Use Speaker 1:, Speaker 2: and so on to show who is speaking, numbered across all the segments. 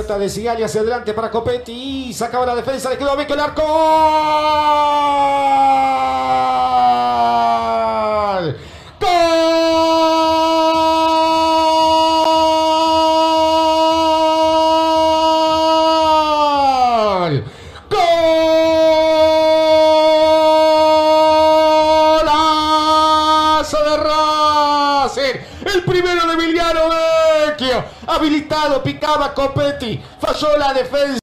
Speaker 1: De Sigali hacia adelante para Copetti. Sacaba la defensa, le quedó a Vecchio el arco. Picaba Copetti. Falló la defensa.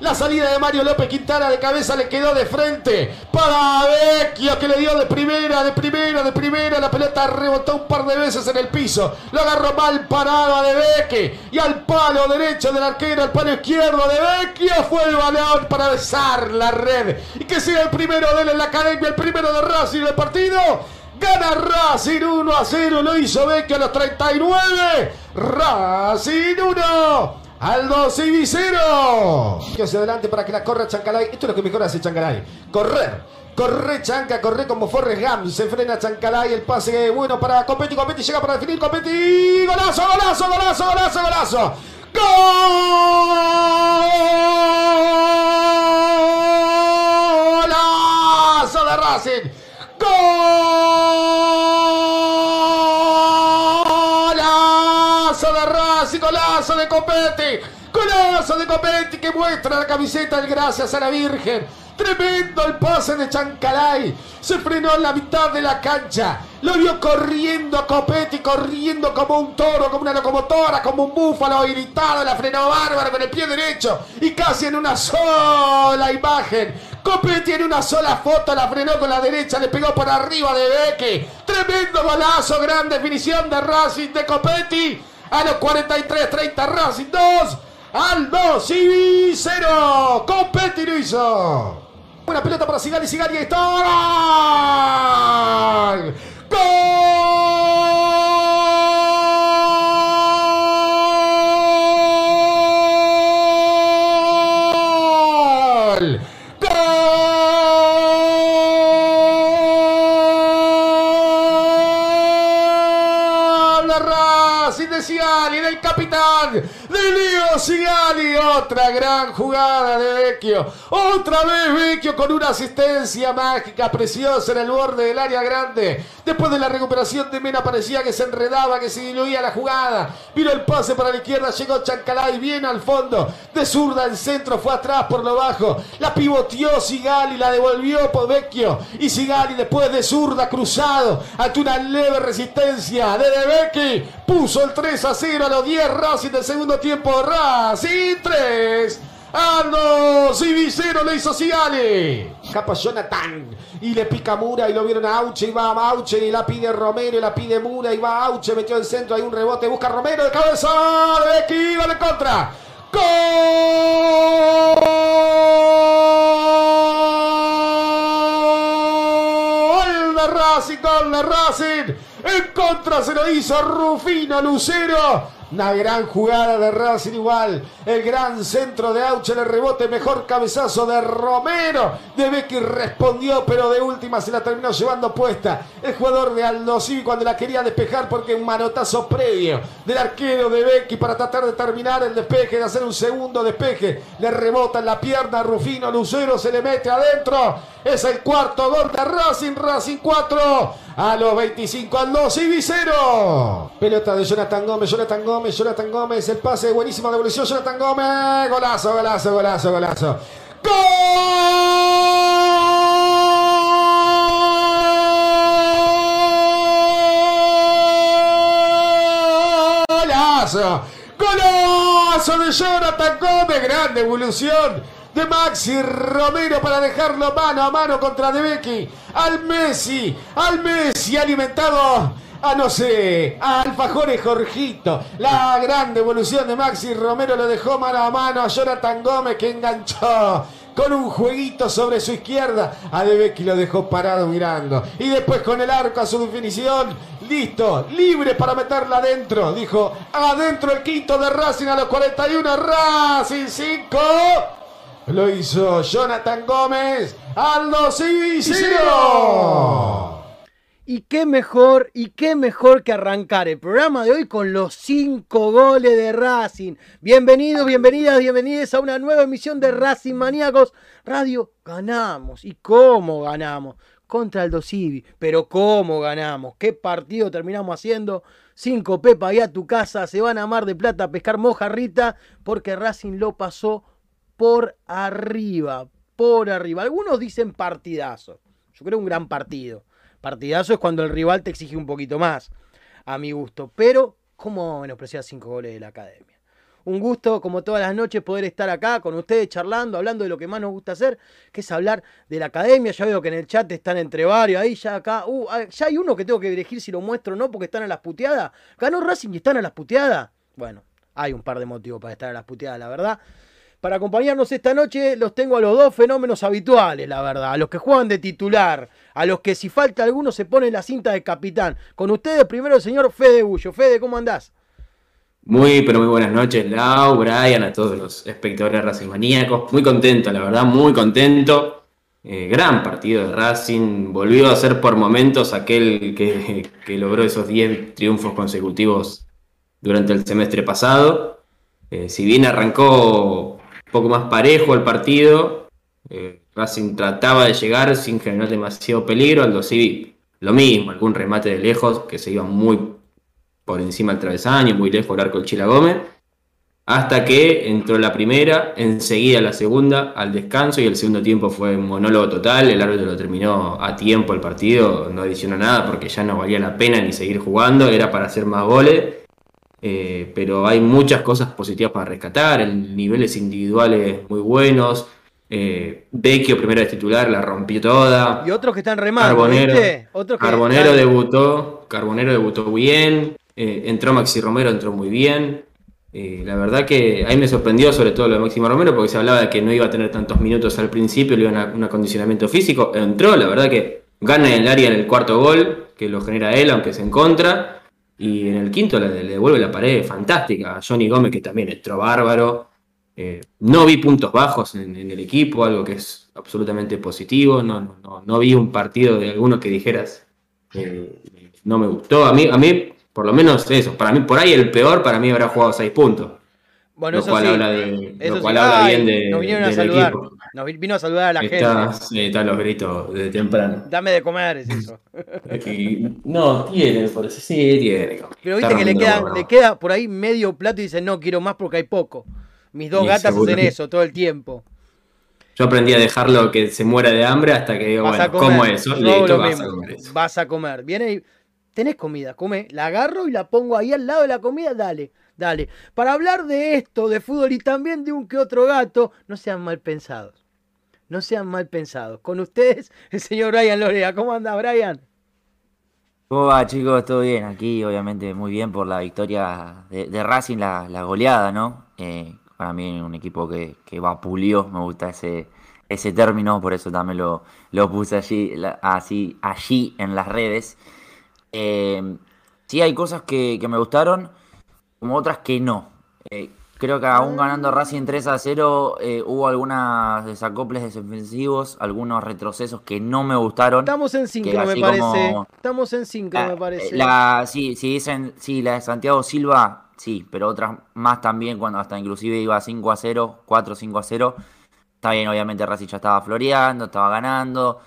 Speaker 1: La salida de Mario López Quintana de cabeza le quedó de frente para Vecchio que le dio de primera, de primera, de primera. La pelota rebotó un par de veces en el piso. Lo agarró mal parado De Vecchio y al palo derecho del arquero, al palo izquierdo de Vecchio fue el balón para besar la red. Y que sea el primero de él en la academia, el primero de Racing del partido. Gana Racing 1 a 0, lo hizo Vecchio a los 39. Racing 1. Aldo Civicero. Hacia adelante para que la corra Chancalay. Esto es lo que mejor hace Chancalay. Correr. Corre Chanca, corre como Forrest Gump. Se frena Chancalay. El pase bueno para Copetti. Copetti llega para definir. Copetti. Golazo, golazo, golazo, golazo, golazo. Golazo de Racing. Golazo Copetti, golazo de Copetti que muestra la camiseta del Gracias a la Virgen. Tremendo el pase de Chancalay. Se frenó en la mitad de la cancha. Lo vio corriendo Copetti, corriendo como un toro, como una locomotora, como un búfalo irritado. La frenó bárbaro con el pie derecho. Y casi en una sola imagen. Copetti en una sola foto la frenó con la derecha. Le pegó por arriba de Beque. Tremendo golazo, gran definición de Racing de Copetti. A los 43-30 Racing 2. Aldo Civi 0. Copetti lo hizo. Buena pelota para Sigali, Sigali está. ¡Gol! Capitán, de Leo Sigali. Otra gran jugada de Vecchio. Otra vez Vecchio con una asistencia mágica, preciosa en el borde del área grande. Después de la recuperación de Mena parecía que se enredaba, que se diluía la jugada. Vino el pase para la izquierda, llegó Chancalay bien al fondo. De zurda el centro, fue atrás por lo bajo. La pivoteó Sigali, la devolvió por Vecchio. Y Sigali después de zurda cruzado, ante una leve resistencia de De Vecchi, puso el 3 a 0 a los 10 Racing del segundo tiempo. Racing 3. Aldo Civicero le hizo Sigali. Capa Jonathan. Y le pica Mura y lo vieron a Auche. Y va a Auche y la pide Romero y la pide Mura. Y va Auche, metió el centro. Hay un rebote. Busca Romero de cabeza. De Becky. Va de contra. Gol de Racing. Gol de Racing. En contra se lo hizo Rufino Lucero. Una gran jugada de Racing igual. El gran centro de Auche, el rebote, mejor cabezazo de Romero. De Becky respondió, pero de última se la terminó llevando puesta. El jugador de Aldo Civi cuando la quería despejar porque un manotazo previo del arquero de Becky para tratar de terminar el despeje, de hacer un segundo despeje. Le rebota en la pierna a Rufino Lucero, se le mete adentro. Es el cuarto gol de Racing, Racing 4. A los 25 Aldo Civi 0. Pelota de Jonathan Gómez, Jonathan Gómez, Jonathan Gómez. El pase, buenísima devolución, Jonathan Gómez. Golazo, golazo, golazo, golazo. Golazo. Golazo de Jonathan Gómez. Gran devolución de Maxi Romero para dejarlo mano a mano contra De. Al Messi, al Messi alimentado a no sé, a Alfajores Jorgito. La gran devolución de Maxi Romero lo dejó mano a mano a Jonathan Gómez que enganchó con un jueguito sobre su izquierda. A De lo dejó parado mirando. Y después con el arco a su definición. Listo, libre para meterla adentro. Dijo, adentro el quinto de Racing a los 41. Racing 5. Lo hizo Jonathan Gómez. Aldo Civicero.
Speaker 2: Y qué mejor, y qué mejor que arrancar el programa de hoy con los cinco goles de Racing. Bienvenidos, bienvenidas, bienvenidos a una nueva emisión de Racing Maníacos Radio. Ganamos. ¿Y cómo ganamos? Contra el Dosivi. Pero ¿cómo ganamos? ¿Qué partido terminamos haciendo? Cinco Pepa, ahí a tu casa, se van a Mar de Plata a pescar mojarrita porque Racing lo pasó por arriba, por arriba. Algunos dicen partidazo. Yo creo un gran partido. Partidazo es cuando el rival te exige un poquito más, a mi gusto. Pero, ¿cómo menospreciar cinco goles de la academia? Un gusto, como todas las noches, poder estar acá con ustedes charlando, hablando de lo que más nos gusta hacer, que es hablar de la academia. Ya veo que en el chat están entre varios, ahí ya acá. Uh, ah, ya hay uno que tengo que elegir si lo muestro o no, porque están a las puteadas. Ganó Racing y están a las puteadas. Bueno, hay un par de motivos para estar a las puteadas, la verdad. Para acompañarnos esta noche los tengo a los dos fenómenos habituales, la verdad. A los que juegan de titular, a los que si falta alguno se pone la cinta de capitán. Con ustedes primero el señor Fede Bullo. Fede, ¿cómo andás?
Speaker 3: Muy, pero muy buenas noches, Lau, Brian, a todos los espectadores Racing Maníacos. Muy contento, la verdad, muy contento. Eh, gran partido de Racing. Volvió a ser por momentos aquel que, logró esos 10 triunfos consecutivos durante el semestre pasado. Eh, si bien arrancó poco más parejo el partido. Eh, Racing trataba de llegar sin generar demasiado peligro. Aldo Civi lo mismo, algún remate de lejos que se iba muy por encima del travesaño, muy lejos del arco del Chila Gómez. Hasta que entró la primera, enseguida la segunda, al descanso y el segundo tiempo fue un monólogo total. El árbitro lo terminó a tiempo el partido, no adicionó nada porque ya no valía la pena ni seguir jugando, era para hacer más goles. Eh, pero hay muchas cosas positivas para rescatar, el niveles individuales muy buenos. Eh, Vecchio, primera de titular, la rompió toda.
Speaker 2: Y otros que están remando,
Speaker 3: Carbonero, Carbonero debutó, Carbonero debutó bien. Eh, entró Maxi Romero, entró muy bien. la verdad que ahí me sorprendió sobre todo lo de Maxi Romero porque se hablaba de que no iba a tener tantos minutos al principio, le iba a un acondicionamiento físico. Entró, la verdad que gana en el área en el cuarto gol, que lo genera él, aunque se en contra. Y en el quinto le, devuelve la pared fantástica a Johnny Gómez, que también entró bárbaro. Eh, no vi puntos bajos en, el equipo, algo que es absolutamente positivo. No, no, no vi un partido de alguno que dijeras eh, no me gustó. A mí, a mí, por lo menos eso. Para mí, por ahí el peor para mí habrá jugado seis puntos.
Speaker 2: Bueno, lo cual habla, de, lo cual habla bien de, nos vinieron a saludar. Nos vino a saludar a la gente.
Speaker 3: Sí, están los gritos de temprano.
Speaker 2: Dame de comer, es eso.
Speaker 3: no, tiene, por sí, tiene.
Speaker 2: Pero viste que le queda, le queda por ahí medio plato y dice, no, quiero más porque hay poco. Mis dos gatas hacen eso todo el tiempo.
Speaker 3: Yo aprendí a dejarlo que se muera de hambre hasta que digo, bueno, como eso,
Speaker 2: Listo, vas a comer eso. Vas a comer. Viene y tenés comida, come. La agarro y la pongo ahí al lado de la comida, dale. Dale. Para hablar de esto, de fútbol y también de un que otro gato, no sean mal pensados. No sean mal pensados. Con ustedes, el señor Brian Lorea. ¿Cómo anda, Brian?
Speaker 4: ¿Cómo va, chicos? ¿Todo bien? Aquí, obviamente, muy bien por la victoria de, Racing, la, goleada, ¿no? Eh, para mí, un equipo que, que vapulió, me gusta ese, ese término, por eso también lo, lo puse allí, así, allí en las redes. Eh, sí, hay cosas que me gustaron como otras que no. Eh, creo que aún ganando Racing 3 a 0 eh, hubo algunos desacoples defensivos, algunos retrocesos que no me gustaron.
Speaker 2: Estamos en 5 me parece. Estamos en 5 me parece.
Speaker 4: La, sí, sí, dicen, sí, la de Santiago Silva, sí, pero otras más también, cuando hasta inclusive iba 5 a 0, 4 5 a 0. Está bien, obviamente Racing ya estaba floreando, estaba ganando,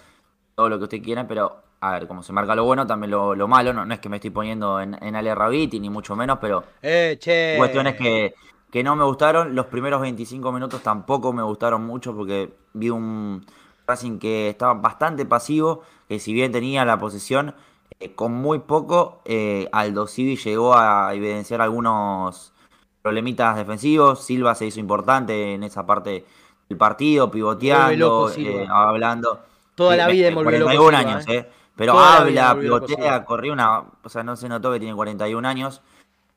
Speaker 4: todo lo que usted quiera, pero a ver, como se marca lo bueno, también lo, malo. No, no, es que me estoy poniendo en, en Ale Rabiti, ni mucho menos, pero.
Speaker 2: Eh, che.
Speaker 4: Cuestiones que, que no me gustaron. Los primeros 25 minutos tampoco me gustaron mucho porque vi un Racing que estaba bastante pasivo, que si bien tenía la posesión, eh, con muy poco, eh, Aldo Civi llegó a evidenciar algunos problemitas defensivos. Silva se hizo importante en esa parte del partido, pivoteando, eh, hablando.
Speaker 2: Toda la vida en
Speaker 4: 41 años, ¿eh? Pero habla, pivotea, corrió una. O sea, no se notó que tiene 41 años.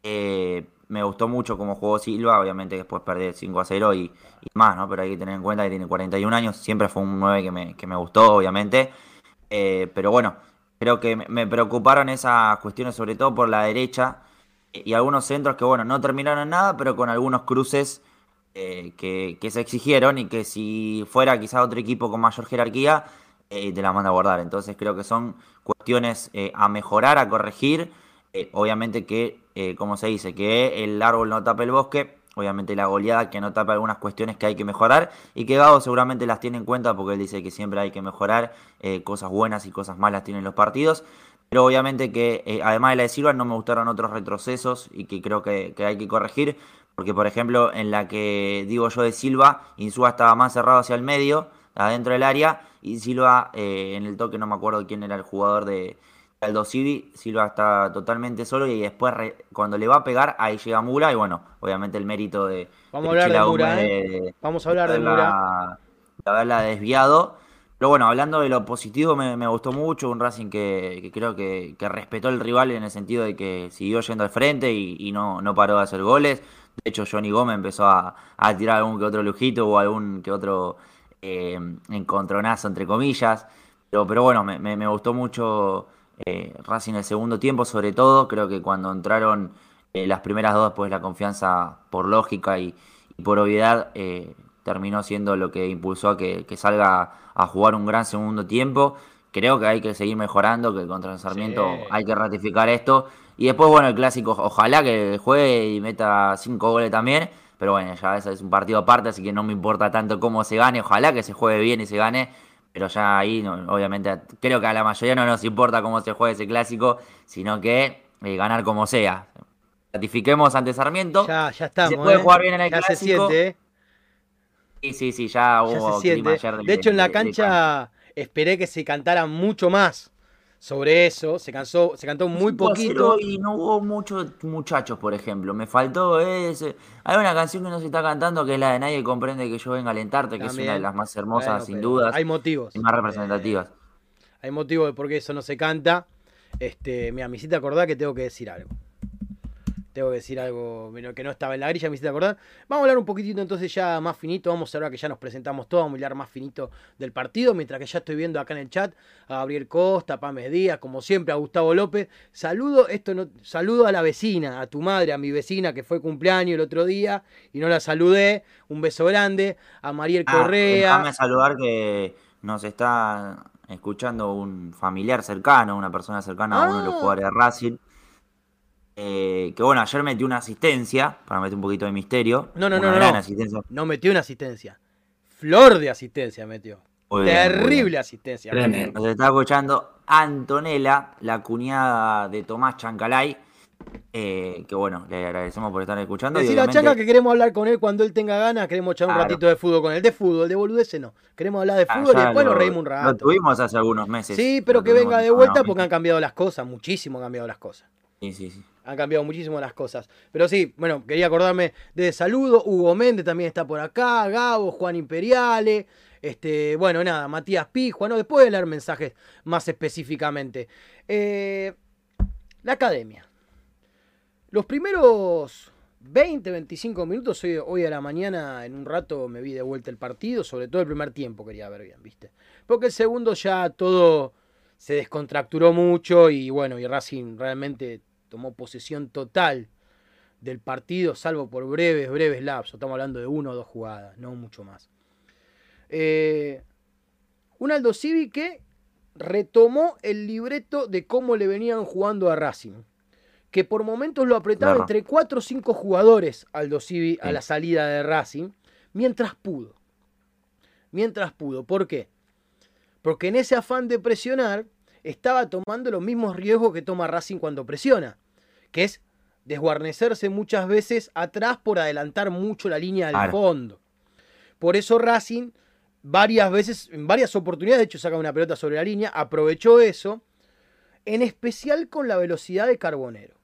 Speaker 4: Eh, me gustó mucho cómo jugó Silva, obviamente después perder 5 a 0 y, más, ¿no? Pero hay que tener en cuenta que tiene 41 años. Siempre fue un 9 que me, que me gustó, obviamente. Eh, pero bueno, creo que me preocuparon esas cuestiones, sobre todo por la derecha. Y algunos centros que, bueno, no terminaron en nada, pero con algunos cruces eh, que, que se exigieron y que si fuera quizá otro equipo con mayor jerarquía y te la manda a guardar. Entonces creo que son cuestiones a mejorar, a corregir. obviamente que, como se dice, que el árbol no tape el bosque obviamente la goleada que no tapa algunas cuestiones que hay que mejorar y que Gabo seguramente las tiene en cuenta porque él dice que siempre hay que mejorar, eh, cosas buenas y cosas malas tienen los partidos. Pero obviamente que eh, además de la de Silva no me gustaron otros retrocesos y que creo que, hay que corregir. Porque por ejemplo en la que digo yo de Silva, Insúa estaba más cerrado hacia el medio, adentro del área, y Silva eh, en el toque no me acuerdo quién era el jugador de, Aldo Civi, Silva está totalmente solo y después cuando le va a pegar, ahí llega Mura y bueno, obviamente el mérito de...
Speaker 2: Vamos a hablar de Mura, ¿eh? Vamos a hablar de, Mura.
Speaker 4: De haberla desviado. Pero bueno, hablando de lo positivo, me, gustó mucho un Racing que, creo que, respetó el rival en el sentido de que siguió yendo al frente y, no, no paró de hacer goles. De hecho, Johnny Gómez empezó a, tirar algún que otro lujito o algún que otro eh, encontronazo, entre comillas. Pero, pero bueno, me, me gustó mucho eh, Racing en el segundo tiempo, sobre todo, creo que cuando entraron eh, las primeras dos, pues la confianza por lógica y, por obviedad eh, terminó siendo lo que impulsó a que, salga a jugar un gran segundo tiempo. Creo que hay que seguir mejorando, que contra el Sarmiento hay que ratificar esto. Y después, bueno, el clásico, ojalá que juegue y meta cinco goles también. Pero bueno, ya es un partido aparte, así que no me importa tanto cómo se gane. Ojalá que se juegue bien y se gane pero ya ahí, obviamente, creo que a la mayoría no nos importa cómo se juegue ese clásico, sino que eh, ganar como sea. Ratifiquemos ante Sarmiento.
Speaker 2: Ya, ya estamos.
Speaker 4: Se puede ¿eh? jugar bien en el
Speaker 2: ya
Speaker 4: clásico.
Speaker 2: se siente, ¿eh?
Speaker 4: Sí, sí, sí, ya hubo
Speaker 2: clima ayer de, hecho, en la cancha esperé que se cantara mucho más sobre eso, se cansó, se cantó muy poquito.
Speaker 4: Y no hubo muchos muchachos, por ejemplo. Me faltó ese. Hay una canción que no se está cantando que es la de Nadie comprende que yo venga a alentarte, que es una de las más hermosas, sin dudas.
Speaker 2: Hay motivos.
Speaker 4: Y más representativas.
Speaker 2: hay motivos de por qué eso no se canta. Este, mira, me hiciste acordar que tengo que decir algo tengo que decir algo que no estaba en la grilla, me hiciste acordar. Vamos a hablar un poquitito entonces ya más finito, vamos a hablar que ya nos presentamos todos, vamos a hablar más finito del partido, mientras que ya estoy viendo acá en el chat a Gabriel Costa, a Pamés Díaz, como siempre, a Gustavo López. Saludo, esto no, saludo a la vecina, a tu madre, a mi vecina que fue cumpleaños el otro día y no la saludé. Un beso grande, a Mariel ah, Correa.
Speaker 4: Déjame saludar que nos está escuchando un familiar cercano, una persona cercana a uno de los ah. jugadores de Racing. Eh, que bueno, ayer metió una asistencia, para meter un poquito de misterio.
Speaker 2: No, no, no, no. No metió una asistencia. Flor de asistencia metió. Terrible asistencia.
Speaker 4: Nos está escuchando Antonella, la cuñada de Tomás Chancalay. Eh, que bueno, le agradecemos por estar escuchando.
Speaker 2: Decir a Chanca que queremos hablar con él cuando él tenga ganas, queremos echar un ratito de fútbol con él. De fútbol, de boludeces no. Queremos hablar de ah, fútbol y después nos reímos un rato.
Speaker 4: Lo tuvimos hace algunos meses.
Speaker 2: Sí, pero que venga de vuelta porque han cambiado las cosas, muchísimo han cambiado las cosas.
Speaker 4: Sí, sí, sí
Speaker 2: han cambiado muchísimo las cosas. Pero sí, bueno, quería acordarme de saludo. Hugo Méndez también está por acá, Gabo, Juan Imperiale. Este, bueno, nada, Matías Pijuan, ¿no? Después de leer mensajes más específicamente. Eh, la academia. Los primeros 20, 25 minutos, hoy, hoy a la mañana, en un rato me vi de vuelta el partido, sobre todo el primer tiempo quería ver bien, ¿viste? Porque el segundo ya todo se descontracturó mucho y bueno, y Racing realmente tomó posesión total del partido, salvo por breves, breves lapsos. Estamos hablando de una o dos jugadas, no mucho más. Eh, un Aldo Civi que retomó el libreto de cómo le venían jugando a Racing. Que por momentos lo apretaba entre 4 o 5 jugadores Aldo Civi a la salida de Racing, mientras pudo. Mientras pudo. ¿Por qué? Porque en ese afán de presionar, estaba tomando los mismos riesgos que toma Racing cuando presiona, que es desguarnecerse muchas veces atrás por adelantar mucho la línea del fondo. Por eso Racing varias veces, en varias oportunidades, de hecho saca una pelota sobre la línea, aprovechó eso, en especial con la velocidad de Carbonero.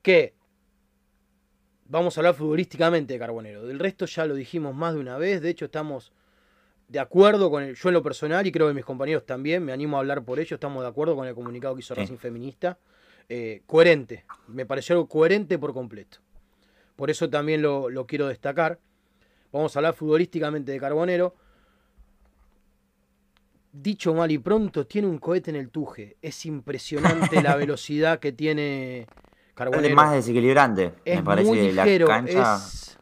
Speaker 2: Que vamos a hablar futbolísticamente de Carbonero. Del resto ya lo dijimos más de una vez. De hecho, estamos de acuerdo con el, yo en lo personal y creo que mis compañeros también, me animo a hablar por ello, estamos de acuerdo con el comunicado que hizo Racing Feminista. Eh, coherente, me pareció algo coherente por completo. Por eso también lo, quiero destacar. Vamos a hablar futbolísticamente de Carbonero. Dicho mal y pronto, tiene un cohete en el tuje. Es impresionante la velocidad que tiene Carbonero.
Speaker 4: Es más desequilibrante, me parece.
Speaker 2: Muy ligero, Es,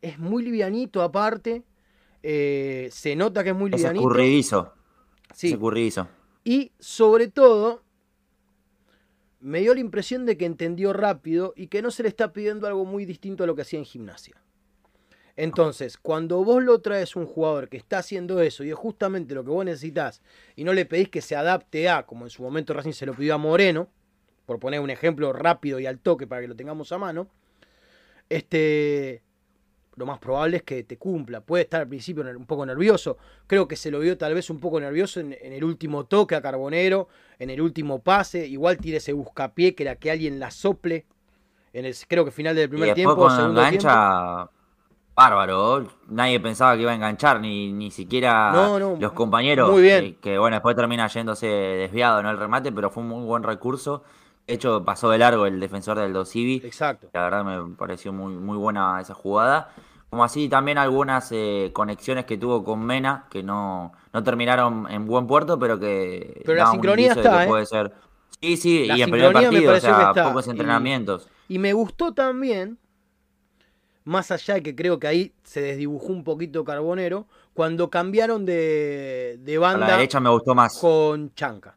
Speaker 2: es muy livianito aparte Eh, se nota que es muy
Speaker 4: Es
Speaker 2: livianito.
Speaker 4: escurridizo.
Speaker 2: Sí.
Speaker 4: Es escurridizo.
Speaker 2: Y sobre todo, me dio la impresión de que entendió rápido y que no se le está pidiendo algo muy distinto a lo que hacía en gimnasia. Entonces, cuando vos lo traes un jugador que está haciendo eso y es justamente lo que vos necesitas y no le pedís que se adapte a, como en su momento Racing se lo pidió a Moreno, por poner un ejemplo rápido y al toque para que lo tengamos a mano, este, lo más probable es que te cumpla. Puede estar al principio un poco nervioso. Creo que se lo vio tal vez un poco nervioso en, en el último toque a Carbonero, en el último pase. Igual tire ese buscapié que era que alguien la sople. En el, creo que final del primer tiempo,
Speaker 4: cuando
Speaker 2: segundo tiempo.
Speaker 4: engancha, bárbaro. Nadie pensaba que iba a enganchar, ni, ni siquiera
Speaker 2: No, no,
Speaker 4: los compañeros.
Speaker 2: muy bien.
Speaker 4: Que, que, bueno, después termina yéndose desviado, ¿no? El remate, pero fue un muy buen recurso. De hecho, pasó de largo el defensor del Dosivi.
Speaker 2: Exacto.
Speaker 4: La verdad me pareció muy, muy buena esa jugada. Como así también algunas eh, conexiones que tuvo con Mena, que no, no terminaron en buen puerto, pero que
Speaker 2: Pero la sincronía está,
Speaker 4: que
Speaker 2: ¿eh?
Speaker 4: puede ser. Sí, sí,
Speaker 2: La
Speaker 4: y en primer partido, o sea, pocos
Speaker 2: Y-
Speaker 4: entrenamientos.
Speaker 2: Y me gustó también, más allá de que creo que ahí se desdibujó un poquito Carbonero, cuando cambiaron de, de
Speaker 4: A
Speaker 2: banda
Speaker 4: la derecha me gustó más.
Speaker 2: con Chanca.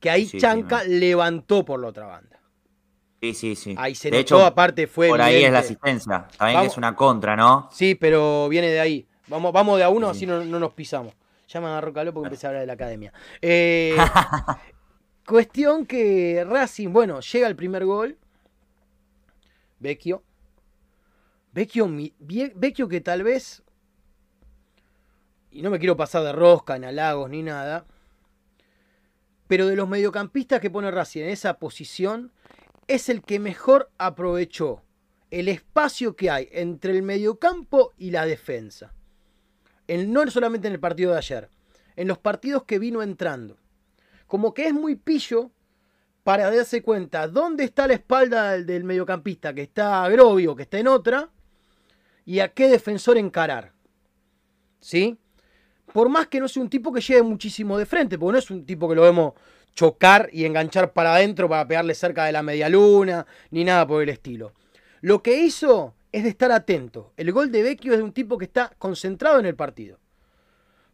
Speaker 2: Que ahí
Speaker 4: Sí,
Speaker 2: Chanca levantó por la otra banda.
Speaker 4: Sí, sí, sí.
Speaker 2: Ahí se
Speaker 4: de
Speaker 2: notó,
Speaker 4: hecho,
Speaker 2: aparte fue
Speaker 4: por ahí es la asistencia. También
Speaker 2: Vamos-
Speaker 4: que es una contra, ¿no?
Speaker 2: Sí, pero viene de ahí. Vamos, vamos de a uno,
Speaker 4: Sí.
Speaker 2: así no, no nos pisamos. Ya me agarró calor porque empecé a hablar de la academia. Eh, cuestión que Racing, bueno, llega el primer gol. Vecchio. Vecchio, Vecchio que tal vez. Y no me quiero pasar de rosca, en halagos ni nada. Pero de los mediocampistas que pone Racing en esa posición, es el que mejor aprovechó el espacio que hay entre el mediocampo y la defensa. En- no solamente en el partido de ayer, en los partidos que vino entrando. Como que es muy pillo para darse cuenta dónde está la espalda del, del mediocampista, que está Grovio, que está en otra, y a qué defensor encarar. ¿Sí? Por más que no sea un tipo que llegue muchísimo de frente, porque no es un tipo que lo vemos chocar y enganchar para adentro para pegarle cerca de la media luna, ni nada por el estilo. Lo que hizo es de estar atento. El gol de Vecchio es de un tipo que está concentrado en el partido.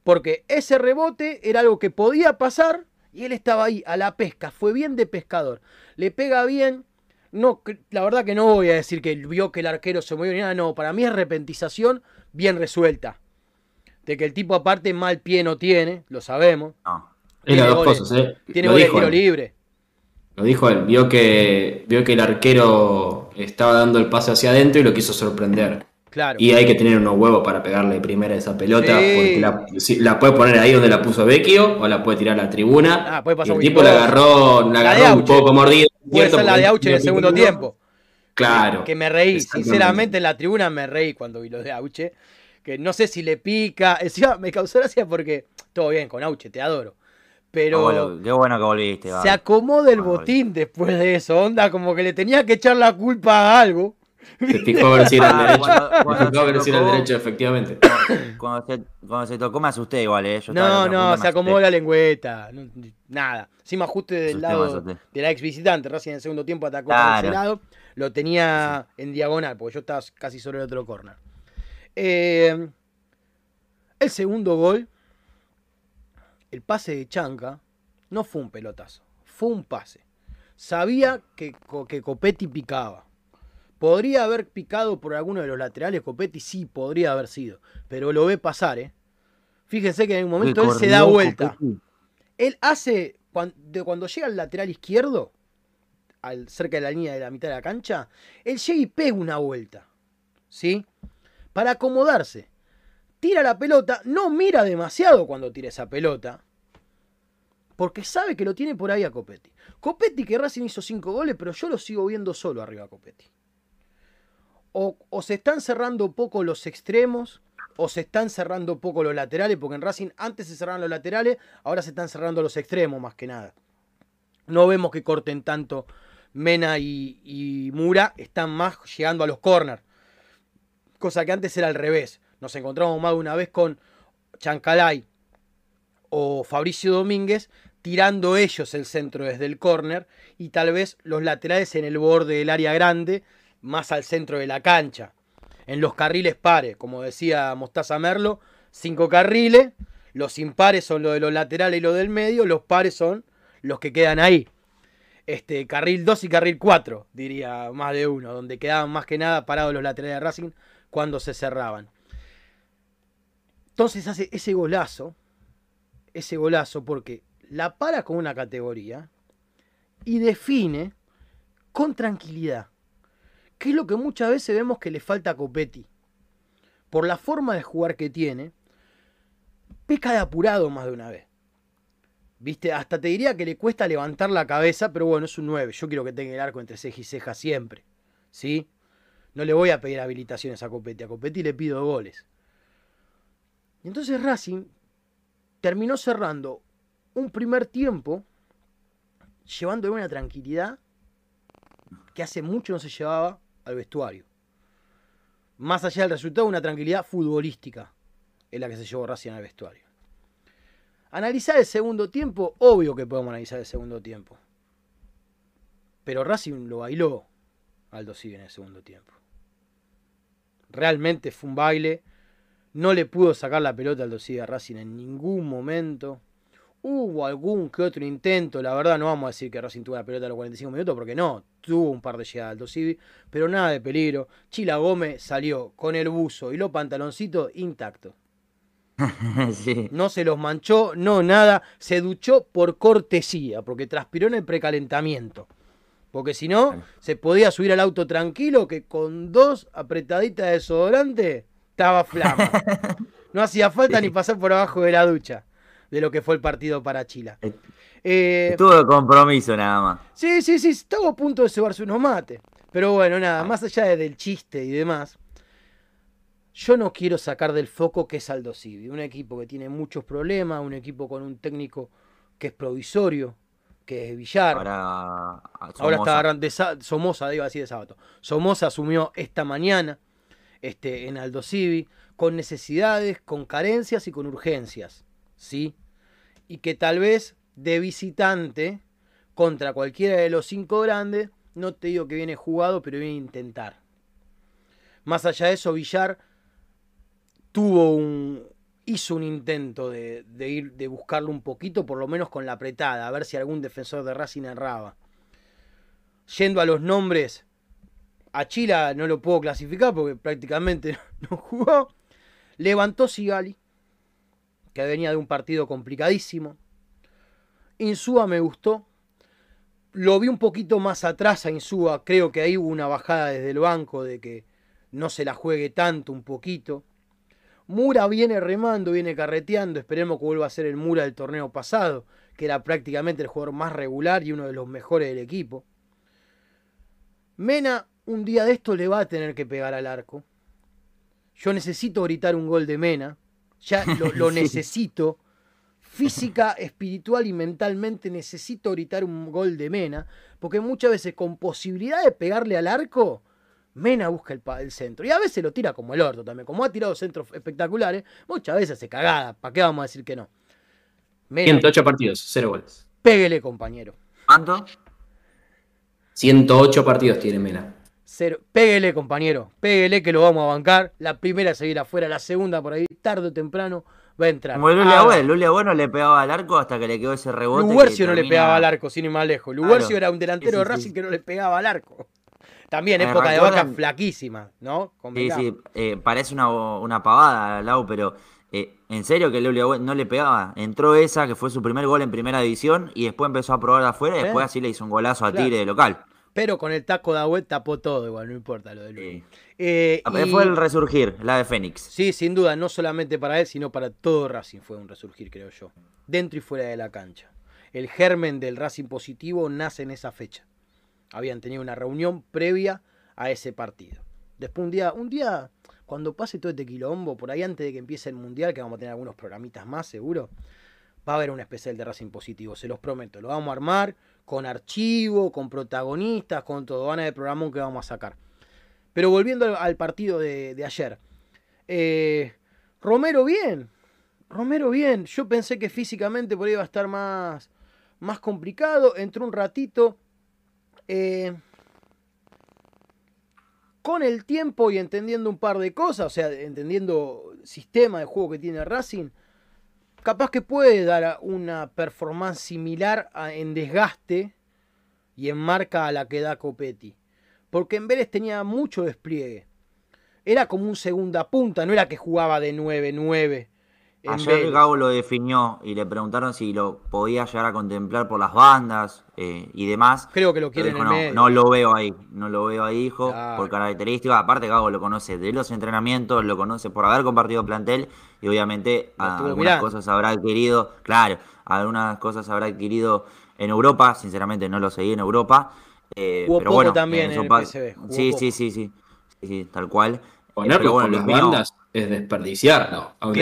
Speaker 2: Porque ese rebote era algo que podía pasar y él estaba ahí a la pesca. Fue bien de pescador. Le pega bien. No, la verdad que no voy a decir que vio que el arquero se movió ni nada. No, para mí es repentización bien resuelta. De que el tipo aparte mal pie no tiene, lo sabemos.
Speaker 4: No.
Speaker 3: Es las dos
Speaker 2: goles-
Speaker 3: cosas, ¿eh?
Speaker 2: Tiene gol de tiro
Speaker 3: él.
Speaker 2: libre.
Speaker 3: Lo dijo él. Vio que, vio que el arquero estaba dando el pase hacia adentro y lo quiso sorprender.
Speaker 2: Claro.
Speaker 3: Y hay que tener unos huevos para pegarle primera esa pelota.
Speaker 2: Sí.
Speaker 3: Porque la, si- la puede poner ahí donde la puso Vecchio o la puede tirar a la tribuna.
Speaker 2: Ah, puede pasar
Speaker 3: y el tipo la agarró, la agarró un
Speaker 2: Auche.
Speaker 3: poco mordido.
Speaker 2: Puede ser la de Auche en el segundo tiempo.
Speaker 3: Claro.
Speaker 2: Que me reí, sinceramente en la tribuna me reí cuando vi lo de Auche. Que no sé si le pica. Encima me causó gracia porque todo bien con Auche, te adoro. Pero
Speaker 4: Qué bueno, qué bueno que volviste.
Speaker 2: se
Speaker 4: Gaby.
Speaker 2: acomoda el
Speaker 4: Ah, bueno.
Speaker 2: botín después de eso. Onda, como que le tenía que echar la culpa a algo.
Speaker 3: Se fijó a ver si era el
Speaker 4: Ah,
Speaker 3: derecho.
Speaker 4: cuando-
Speaker 3: Se
Speaker 4: cuando
Speaker 3: fijó a ver
Speaker 4: se
Speaker 3: si era el derecho, efectivamente.
Speaker 4: Cuando se, cuando se tocó me asusté igual, ¿eh? Yo
Speaker 2: No, no, se acomodó la lengüeta. no, nada. Encima, justo del
Speaker 4: Asusté,
Speaker 2: lado de la ex visitante, Racing en el segundo tiempo atacó por
Speaker 4: Claro.
Speaker 2: ese lado. Lo tenía en diagonal, porque yo estaba casi sobre el otro corner. Eh, el segundo gol, el pase de Chanca, no fue un pelotazo, fue un pase. Sabía que, que Copetti picaba. ¿Podría haber picado por alguno de los laterales Copetti? Sí, podría haber sido. Pero lo ve pasar, ¿eh? Fíjense que en un momento él se da vuelta.
Speaker 4: Copetti.
Speaker 2: Él hace, cuando llega al lateral izquierdo, al, cerca de la línea de la mitad de la cancha, él llega y pega una vuelta. ¿Sí? Para acomodarse. Tira la pelota, no mira demasiado cuando tira esa pelota. Porque sabe que lo tiene por ahí a Copetti. Copetti que Racing hizo cinco goles, pero yo lo sigo viendo solo arriba a Copetti. O, o se están cerrando poco los extremos, o se están cerrando poco los laterales, porque en Racing antes se cerraban los laterales, ahora se están cerrando los extremos más que nada. No vemos que corten tanto Mena y, y Mura, están más llegando a los corners. Cosa que antes era al revés. Nos encontramos más de una vez con Chancalay o Fabricio Domínguez tirando ellos el centro desde el córner y tal vez los laterales en el borde del área grande, más al centro de la cancha. En los carriles pares, como decía Mostaza Merlo, cinco carriles, los impares son los de los laterales y los del medio, los pares son los que quedan ahí. Este, carril 2 y carril 4, diría más de uno, donde quedaban más que nada parados los laterales de Racing cuando se cerraban. Entonces hace ese golazo, ese golazo, porque la para con una categoría y define con tranquilidad. Que es lo que muchas veces vemos que le falta a Copetti. Por la forma de jugar que tiene, peca de apurado más de una vez. ¿Viste? Hasta te diría que le cuesta levantar la cabeza, pero bueno, es un 9. Yo quiero que tenga el arco entre ceja y ceja siempre. ¿Sí? No le voy a pedir habilitaciones a Copetti. A Copetti le pido goles. Y entonces Racing terminó cerrando un primer tiempo llevándole una tranquilidad que hace mucho no se llevaba al vestuario. Más allá del resultado, una tranquilidad futbolística es la que se llevó Racing al vestuario. Analizar el segundo tiempo, obvio que podemos analizar el segundo tiempo. Pero Racing lo bailó Aldo Civi en el segundo tiempo. Realmente fue un baile. No le pudo sacar la pelota al Civi a Racing en ningún momento. Hubo algún que otro intento, la verdad no vamos a decir que Racing tuvo la pelota a los 45 minutos, porque no, tuvo un par de llegadas Aldo Civi, pero nada de peligro. Chila Gómez salió con el buzo y los pantaloncitos intactos. No se los manchó, no nada, se duchó por cortesía, porque transpiró en el precalentamiento. Porque si no, se podía subir al auto tranquilo que con dos apretaditas de desodorante estaba flama. No hacía falta ni pasar por abajo de la ducha de lo que fue el partido para Chile.
Speaker 4: Eh, Tuvo compromiso nada más.
Speaker 2: Sí, sí, sí, estuvo a punto de cebarse unos mates. Pero bueno, nada, más allá del chiste y demás, yo no quiero sacar del foco que es Aldo Civi, un equipo que tiene muchos problemas, un equipo con un técnico que es provisorio, que es Villar.
Speaker 4: Ahora,
Speaker 2: Ahora está agarrando Somoza, digo así de sábado. Somoza asumió esta mañana este, en Aldo Civi, con necesidades, con carencias y con urgencias. ¿Sí? y que tal vez de visitante contra cualquiera de los cinco grandes, no te digo que viene jugado, pero viene a intentar. Más allá de eso, Villar tuvo un, hizo un intento de, ir, de buscarlo un poquito, por lo menos con la apretada, a ver si algún defensor de Racing erraba. Yendo a los nombres, a Chila no lo puedo clasificar porque prácticamente no jugó. Levantó Sigali, que venía de un partido complicadísimo. Insúa me gustó. Lo vi un poquito más atrás a Insúa. Creo que ahí hubo una bajada desde el banco de que no se la juegue tanto un poquito. Mura viene remando, viene carreteando. Esperemos que vuelva a ser el Mura del torneo pasado, que era prácticamente el jugador más regular y uno de los mejores del equipo. Mena, un día de esto le va a tener que pegar al arco. Yo necesito gritar un gol de Mena ya lo, necesito. Física, espiritual y mentalmente necesito gritar un gol de Mena, porque muchas veces con posibilidad de pegarle al arco, Mena busca el, centro. Y a veces lo tira como el orto también. Como ha tirado centros espectaculares, muchas veces se cagada. ¿Para qué vamos a decir que no?
Speaker 3: Mena, 108 partidos, cero goles.
Speaker 2: Péguele, compañero.
Speaker 4: ¿Cuánto?
Speaker 3: 108 partidos tiene Mena.
Speaker 2: Cero. Péguele, compañero. Péguele que lo vamos a bancar. La primera a seguir afuera, la segunda por ahí, tarde o temprano, va a entrar.
Speaker 4: Como Lulia ah, bueno, Lulia Bueno le pegaba al arco hasta que le quedó ese rebote.
Speaker 2: Luguercio no le pegaba al arco, sin ir más lejos. Luguercio era un delantero de Racing que no le pegaba al arco. También época de vaca flaquísima, ¿no?
Speaker 4: Sí, sí, eh, parece una, una pavada, Lau, pero eh, en serio que Lulia no le pegaba. Entró esa, que fue su primer gol en primera división, y después empezó a probar afuera, y después así le hizo un golazo a Tigre de local.
Speaker 2: Pero con el taco de Agüet tapó todo igual, no importa lo de Luis.
Speaker 4: Eh, fue el resurgir, la de Fénix.
Speaker 2: Sí, sin duda, no solamente para él, sino para todo Racing fue un resurgir, creo yo. Dentro y fuera de la cancha. El germen del Racing positivo nace en esa fecha. Habían tenido una reunión previa a ese partido. Después un día, un día, cuando pase todo este quilombo, por ahí antes de que empiece el Mundial, que vamos a tener algunos programitas más seguro, va a haber un especial de Racing positivo, se los prometo. Lo vamos a armar con archivo, con protagonistas, con todo. Van a ver programa que vamos a sacar. Pero volviendo al partido de, ayer. Eh, Romero bien. Romero bien. Yo pensé que físicamente por ahí iba a estar más, más complicado. Entró un ratito. Eh, con el tiempo y entendiendo un par de cosas, o sea, entendiendo el sistema de juego que tiene Racing, capaz que puede dar una performance similar en desgaste y en marca a la que da Copetti. Porque en Vélez tenía mucho despliegue. Era como un segunda punta, no era que jugaba de 9-9
Speaker 4: Ayer Gago lo definió y le preguntaron si lo podía llegar a contemplar por las bandas eh, y demás.
Speaker 2: Creo que lo quieren en
Speaker 4: no,
Speaker 2: medio.
Speaker 4: no lo veo ahí, no lo veo ahí, hijo, por características. Aparte, Gago lo conoce de los entrenamientos, lo conoce por haber compartido plantel y obviamente algunas cosas habrá adquirido, claro, algunas cosas habrá adquirido en Europa. Sinceramente, no lo seguí en Europa.
Speaker 2: Eh, pero bueno, también en, el
Speaker 4: Sí, sí, sí, sí, sí, tal cual.
Speaker 3: Ponerlo con las bandas es desperdiciarlo. Aunque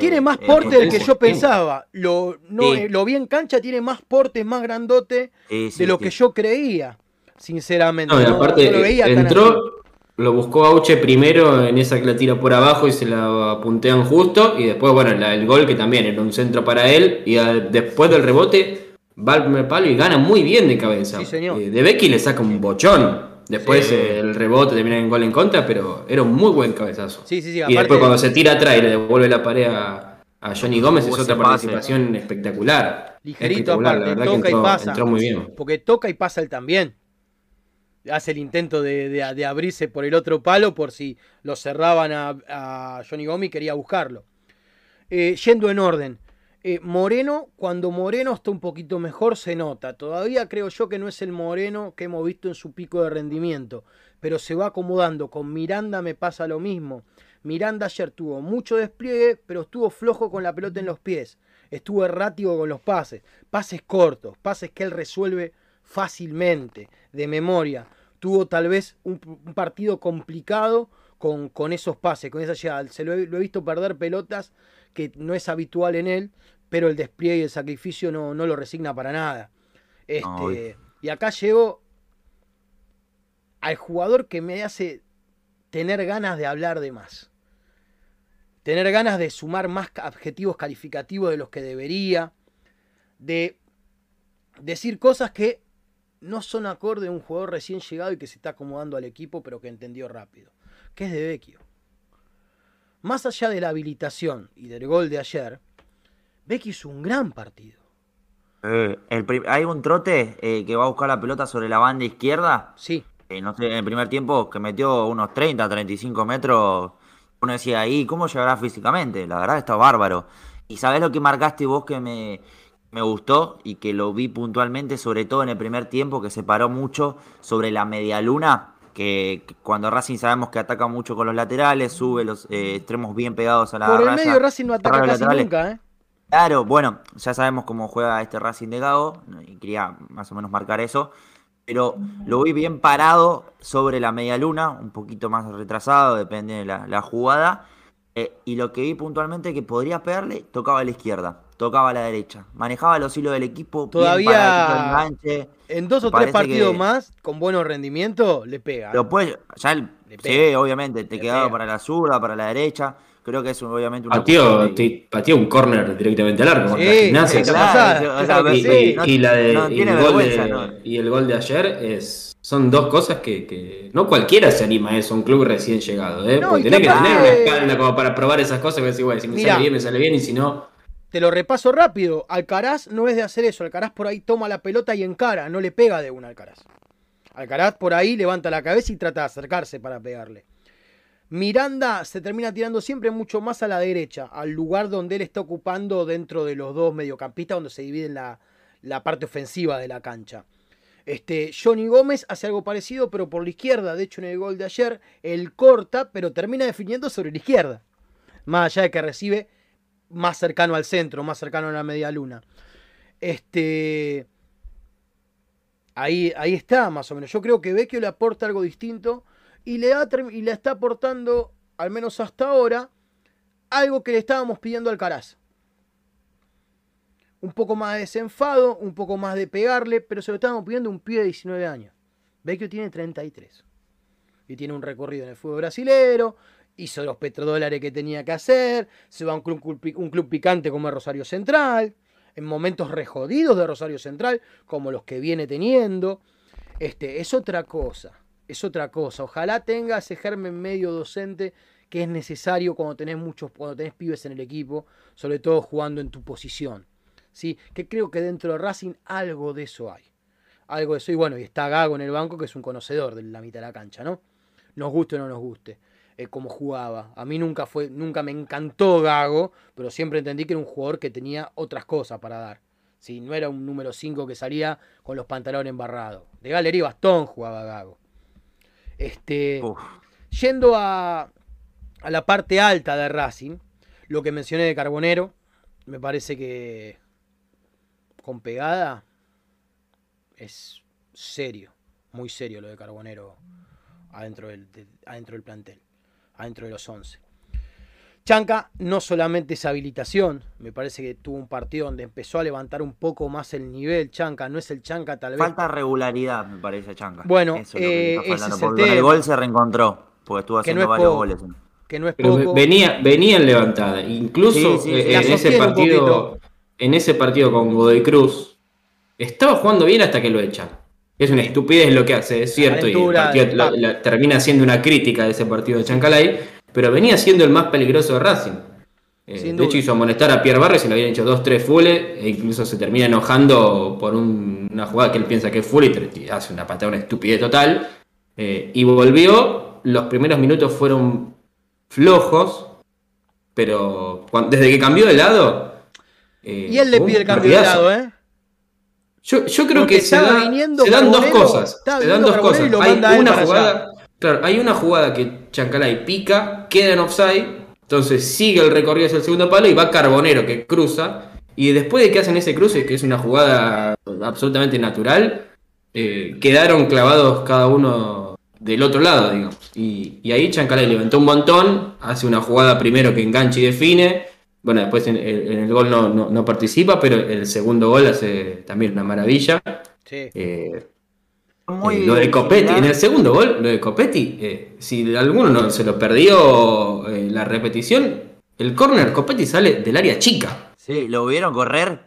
Speaker 2: Tiene más porte del que yo pensaba. Lo, no, eh, lo vi en cancha, tiene más porte, más grandote de lo que yo creía. Sinceramente.
Speaker 3: No, aparte, entró, lo buscó Auche primero en esa que la tira por abajo y se la puntean justo. Y después, bueno, el gol que también era un centro para él. Y después del rebote, va al palo y gana muy bien de cabeza. Eh, de Becky le saca un bochón. Después el rebote termina en gol en contra, pero era un muy buen cabezazo.
Speaker 2: Sí, sí, sí,
Speaker 3: y después cuando se tira atrás y le devuelve la pared a, Johnny Gómez es otra participación espectacular.
Speaker 2: Ligerito aparte, toca y pasa. muy bien. Porque toca y pasa él también. Hace el intento de, abrirse por el otro palo por si lo cerraban a, Johnny Gómez y quería buscarlo. Eh, yendo en orden. Eh, Moreno, cuando Moreno está un poquito mejor, se nota. Todavía creo yo que no es el Moreno que hemos visto en su pico de rendimiento, pero se va acomodando. Con Miranda me pasa lo mismo. Miranda ayer tuvo mucho despliegue, pero estuvo flojo con la pelota en los pies. Estuvo errático con los pases. Pases cortos, pases que él resuelve fácilmente, de memoria. Tuvo tal vez un, partido complicado con, con, esos pases, con esa llegada. Se lo he visto perder pelotas que no es habitual en él, pero el despliegue y el sacrificio no, lo resigna para nada. Este, y acá llego al jugador que me hace tener ganas de hablar de más. Tener ganas de sumar más adjetivos calificativos de los que debería. De decir cosas que no son acorde a un jugador recién llegado y que se está acomodando al equipo, pero que entendió rápido. Que es de Vecchio. Más allá de la habilitación y del gol de ayer, Becky hizo un gran partido.
Speaker 4: Eh, hay un trote eh, que va a buscar la pelota sobre la banda izquierda.
Speaker 2: Sí.
Speaker 4: Eh, no sé, en el primer tiempo que metió unos 30, 35 metros. Uno decía ahí, ¿cómo llegará físicamente? La verdad está bárbaro. Y sabes lo que marcaste vos que me, me gustó y que lo vi puntualmente, sobre todo en el primer tiempo, que se paró mucho sobre la media luna, que cuando Racing sabemos que ataca mucho con los laterales, sube los extremos bien pegados a la
Speaker 2: Por el medio Racing no ataca casi nunca, ¿eh?
Speaker 4: Claro, bueno, ya sabemos cómo juega este Racing de Gago, y quería más o menos marcar eso, pero lo vi bien parado sobre la media luna, un poquito más retrasado, depende de la, jugada, eh, y lo que vi puntualmente que podría pegarle, tocaba a la izquierda, tocaba a la derecha, manejaba los hilos del equipo,
Speaker 2: todavía en dos o tres partidos más, con buenos rendimientos, le pega.
Speaker 4: Puede, ya sí, obviamente, te quedaba para la zurda, para la derecha, Creo que es obviamente una.
Speaker 3: Pateó, un corner directamente al arco. Sí, y, la de, y, el gol de, y el gol de ayer es, son dos cosas que, no cualquiera se anima a eso, un club recién llegado. ¿eh? Porque tenés que tener una espalda como para probar esas cosas. Que decir, bueno, si me sale bien, me sale bien, y si no.
Speaker 2: Te lo repaso rápido. Alcaraz no es de hacer eso. Alcaraz por ahí toma la pelota y encara, no le pega de una Alcaraz. Alcaraz por ahí levanta la cabeza y trata de acercarse para pegarle. Miranda se termina tirando siempre mucho más a la derecha, al lugar donde él está ocupando dentro de los dos mediocampistas, donde se divide la, parte ofensiva de la cancha. Este, Johnny Gómez hace algo parecido, pero por la izquierda. De hecho, en el gol de ayer, él corta, pero termina definiendo sobre la izquierda. Más allá de que recibe más cercano al centro, más cercano a la media luna. Este. Ahí, ahí está, más o menos. Yo creo que Vecchio le aporta algo distinto y le, y le está aportando, al menos hasta ahora, algo que le estábamos pidiendo al Caraz. Un poco más de desenfado, un poco más de pegarle, pero se lo estábamos pidiendo un pibe de 19 años. Vecchio tiene 33. Y tiene un recorrido en el fútbol brasilero, hizo los petrodólares que tenía que hacer, se va a un club, un club picante como el Rosario Central, en momentos rejodidos de Rosario Central, como los que viene teniendo. Este, es otra cosa es otra cosa. Ojalá tenga ese germen medio docente que es necesario cuando tenés muchos, cuando tenés pibes en el equipo, sobre todo jugando en tu posición. ¿sí? Que creo que dentro de Racing algo de eso hay. Algo de eso. Y bueno, y está Gago en el banco, que es un conocedor de la mitad de la cancha, ¿no? Nos guste o no nos guste. Eh, como jugaba. A mí nunca fue, nunca me encantó Gago, pero siempre entendí que era un jugador que tenía otras cosas para dar. ¿sí? No era un número 5 que salía con los pantalones embarrados. De galería y bastón jugaba Gago. Este, yendo a, a la parte alta de Racing, lo que mencioné de Carbonero, me parece que con pegada es serio, muy serio lo de Carbonero adentro del, adentro del plantel, adentro de los 11. Chanca no solamente es habilitación, me parece que tuvo un partido donde empezó a levantar un poco más el nivel. Chanca no es el Chanca tal vez.
Speaker 4: Falta regularidad, me parece, Chanca.
Speaker 2: Bueno, Eso es eh,
Speaker 4: el, gol se reencontró, porque estuvo haciendo varios goles.
Speaker 2: Que no es poco.
Speaker 3: Venía, venía en levantada, incluso eh, en ese partido, en ese partido con Godoy Cruz, estaba jugando bien hasta que lo echan. Es una estupidez lo que hace, es cierto, y el partido termina siendo una crítica de ese partido de Chancalay, pero venía siendo el más peligroso de Racing. Eh, de hecho, hizo amonestar a Pierre Barres y le habían hecho dos, tres fulles, e incluso se termina enojando por una jugada que él piensa que es full y hace una patada, una estupidez total. Eh, y volvió, los primeros minutos fueron flojos, pero desde que cambió de lado.
Speaker 2: Eh, y él le pide el cambio de lado, ¿eh?
Speaker 3: Yo, yo creo que se, dan dos cosas. Se dan dos cosas. Hay una jugada, claro, hay una jugada que Chancalay pica, queda en offside, entonces sigue el recorrido hacia el segundo palo y va Carbonero que cruza. Y después de que hacen ese cruce, que es una jugada absolutamente natural, eh, quedaron clavados cada uno del otro lado, digamos. Y, y ahí Chancalay levantó un montón, hace una jugada primero que engancha y define, bueno, después en, el gol no, participa, pero el segundo gol hace también una maravilla. Sí. Eh, Muy eh, lo de Copetti, en el segundo gol, lo de Copetti, eh, si alguno no se lo perdió la repetición, el córner Copetti sale del área chica.
Speaker 4: Sí, lo vieron correr.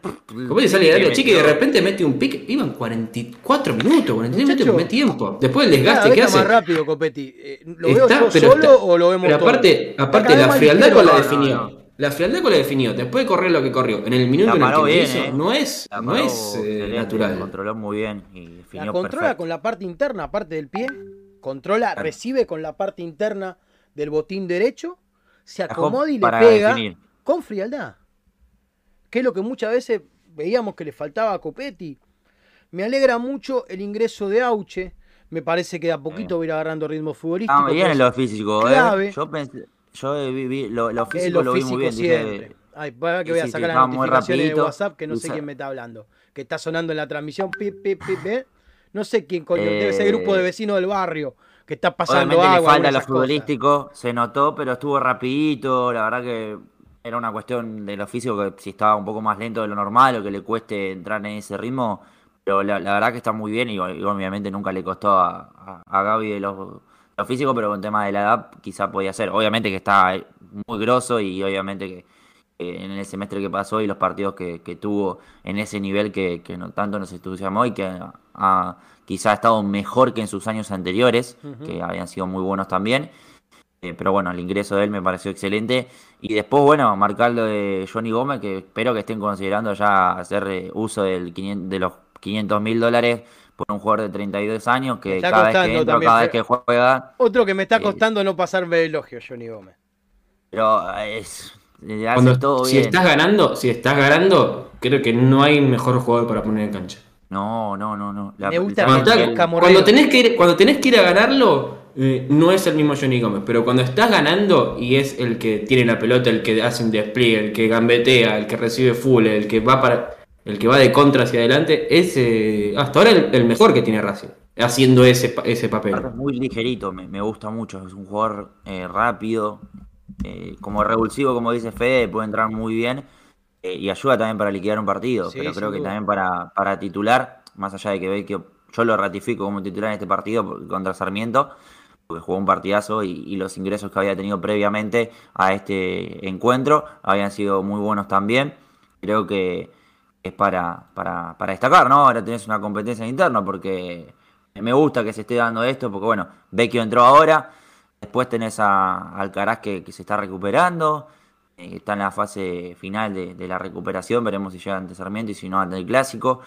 Speaker 3: Copetti sale del área chica y de repente mete un pique. Iban 44 minutos, 43 minutos, primer tiempo. Después del desgaste que hace.
Speaker 2: más rápido, Copetti. ¿Lo veo yo solo o lo vemos
Speaker 3: pero aparte, aparte la frialdad con la definió. La frialdad con la definió, después de correr lo que corrió, en el minuto en el que hizo, ¿eh? no es, no es eh, natural.
Speaker 4: Controló muy bien y definió
Speaker 2: La controla con la parte interna, aparte del pie, controla, recibe con la parte interna del botín derecho, se acomoda y le pega con frialdad. Que es lo que muchas veces veíamos que le faltaba a Copetti. Me alegra mucho el ingreso de Auche. Me parece que de a poquito va a ir agarrando ritmo futbolístico.
Speaker 4: Ah, bien en lo físico, ¿eh? Yo pensé, yo vi, lo, lo, físico lo, vi muy bien.
Speaker 2: Siempre. Ay, para que voy a sacar las notificaciones de WhatsApp que no sé quién me está hablando. Que está sonando en la transmisión. Pip, pip, pip, ¿eh? No sé quién coño. debe ser el grupo de eh, vecinos del barrio que está pasando
Speaker 4: Obviamente
Speaker 2: agua.
Speaker 4: Le falta lo futbolístico, se notó, pero estuvo rapidito. La verdad que era una cuestión de lo físico que si estaba un poco más lento de lo normal o que le cueste entrar en ese ritmo. Pero la, verdad que está muy bien y, obviamente nunca le costó a, a Gaby de los lo físico, pero con tema de la edad quizá podía ser. Obviamente que está muy grosso y obviamente que en el semestre que pasó y los partidos que, tuvo en ese nivel que, no tanto nos entusiasmó y que quizá ha estado mejor que en sus años anteriores, que habían sido muy buenos también. Eh, pero bueno, el ingreso de él me pareció excelente. Y después, bueno, marcar lo de Johnny Gómez, que espero que estén considerando ya hacer eh, uso del de los 500 mil dólares por un jugador de 32 años que cada vez que entra, cada vez que juega.
Speaker 2: Otro que me está eh, costando no pasarme elogio, Johnny Gómez.
Speaker 4: Pero es. Cuando, todo
Speaker 3: si estás ganando, si estás ganando, creo que no hay mejor jugador para poner en cancha.
Speaker 4: No, no, no, no.
Speaker 2: me gusta
Speaker 3: cuando, tenés que ir, cuando tenés que ir a ganarlo, eh, no es el mismo Johnny Gómez. Pero cuando estás ganando y es el que tiene la pelota, el que hace un despliegue, el que gambetea, el que recibe full, el que va para el que va de contra hacia adelante, es eh, hasta ahora el, mejor que tiene Racing, haciendo ese, ese papel.
Speaker 4: Es muy ligerito, me, gusta mucho, es un jugador eh, rápido, eh, como revulsivo, como dice Fede, puede entrar muy bien y ayuda también para liquidar un partido, pero creo que también para, para titular, más allá de que ve que yo lo ratifico como titular en este partido contra Sarmiento, porque jugó un partidazo y, y, los ingresos que había tenido previamente a este encuentro habían sido muy buenos también. Creo que, es para, para, para, destacar, ¿no? Ahora tenés una competencia interna porque me gusta que se esté dando esto, porque bueno, Vecchio entró ahora, después tenés a Alcaraz que, que se está recuperando, eh, está en la fase final de, de la recuperación, veremos si llega ante Sarmiento y si no ante el Clásico.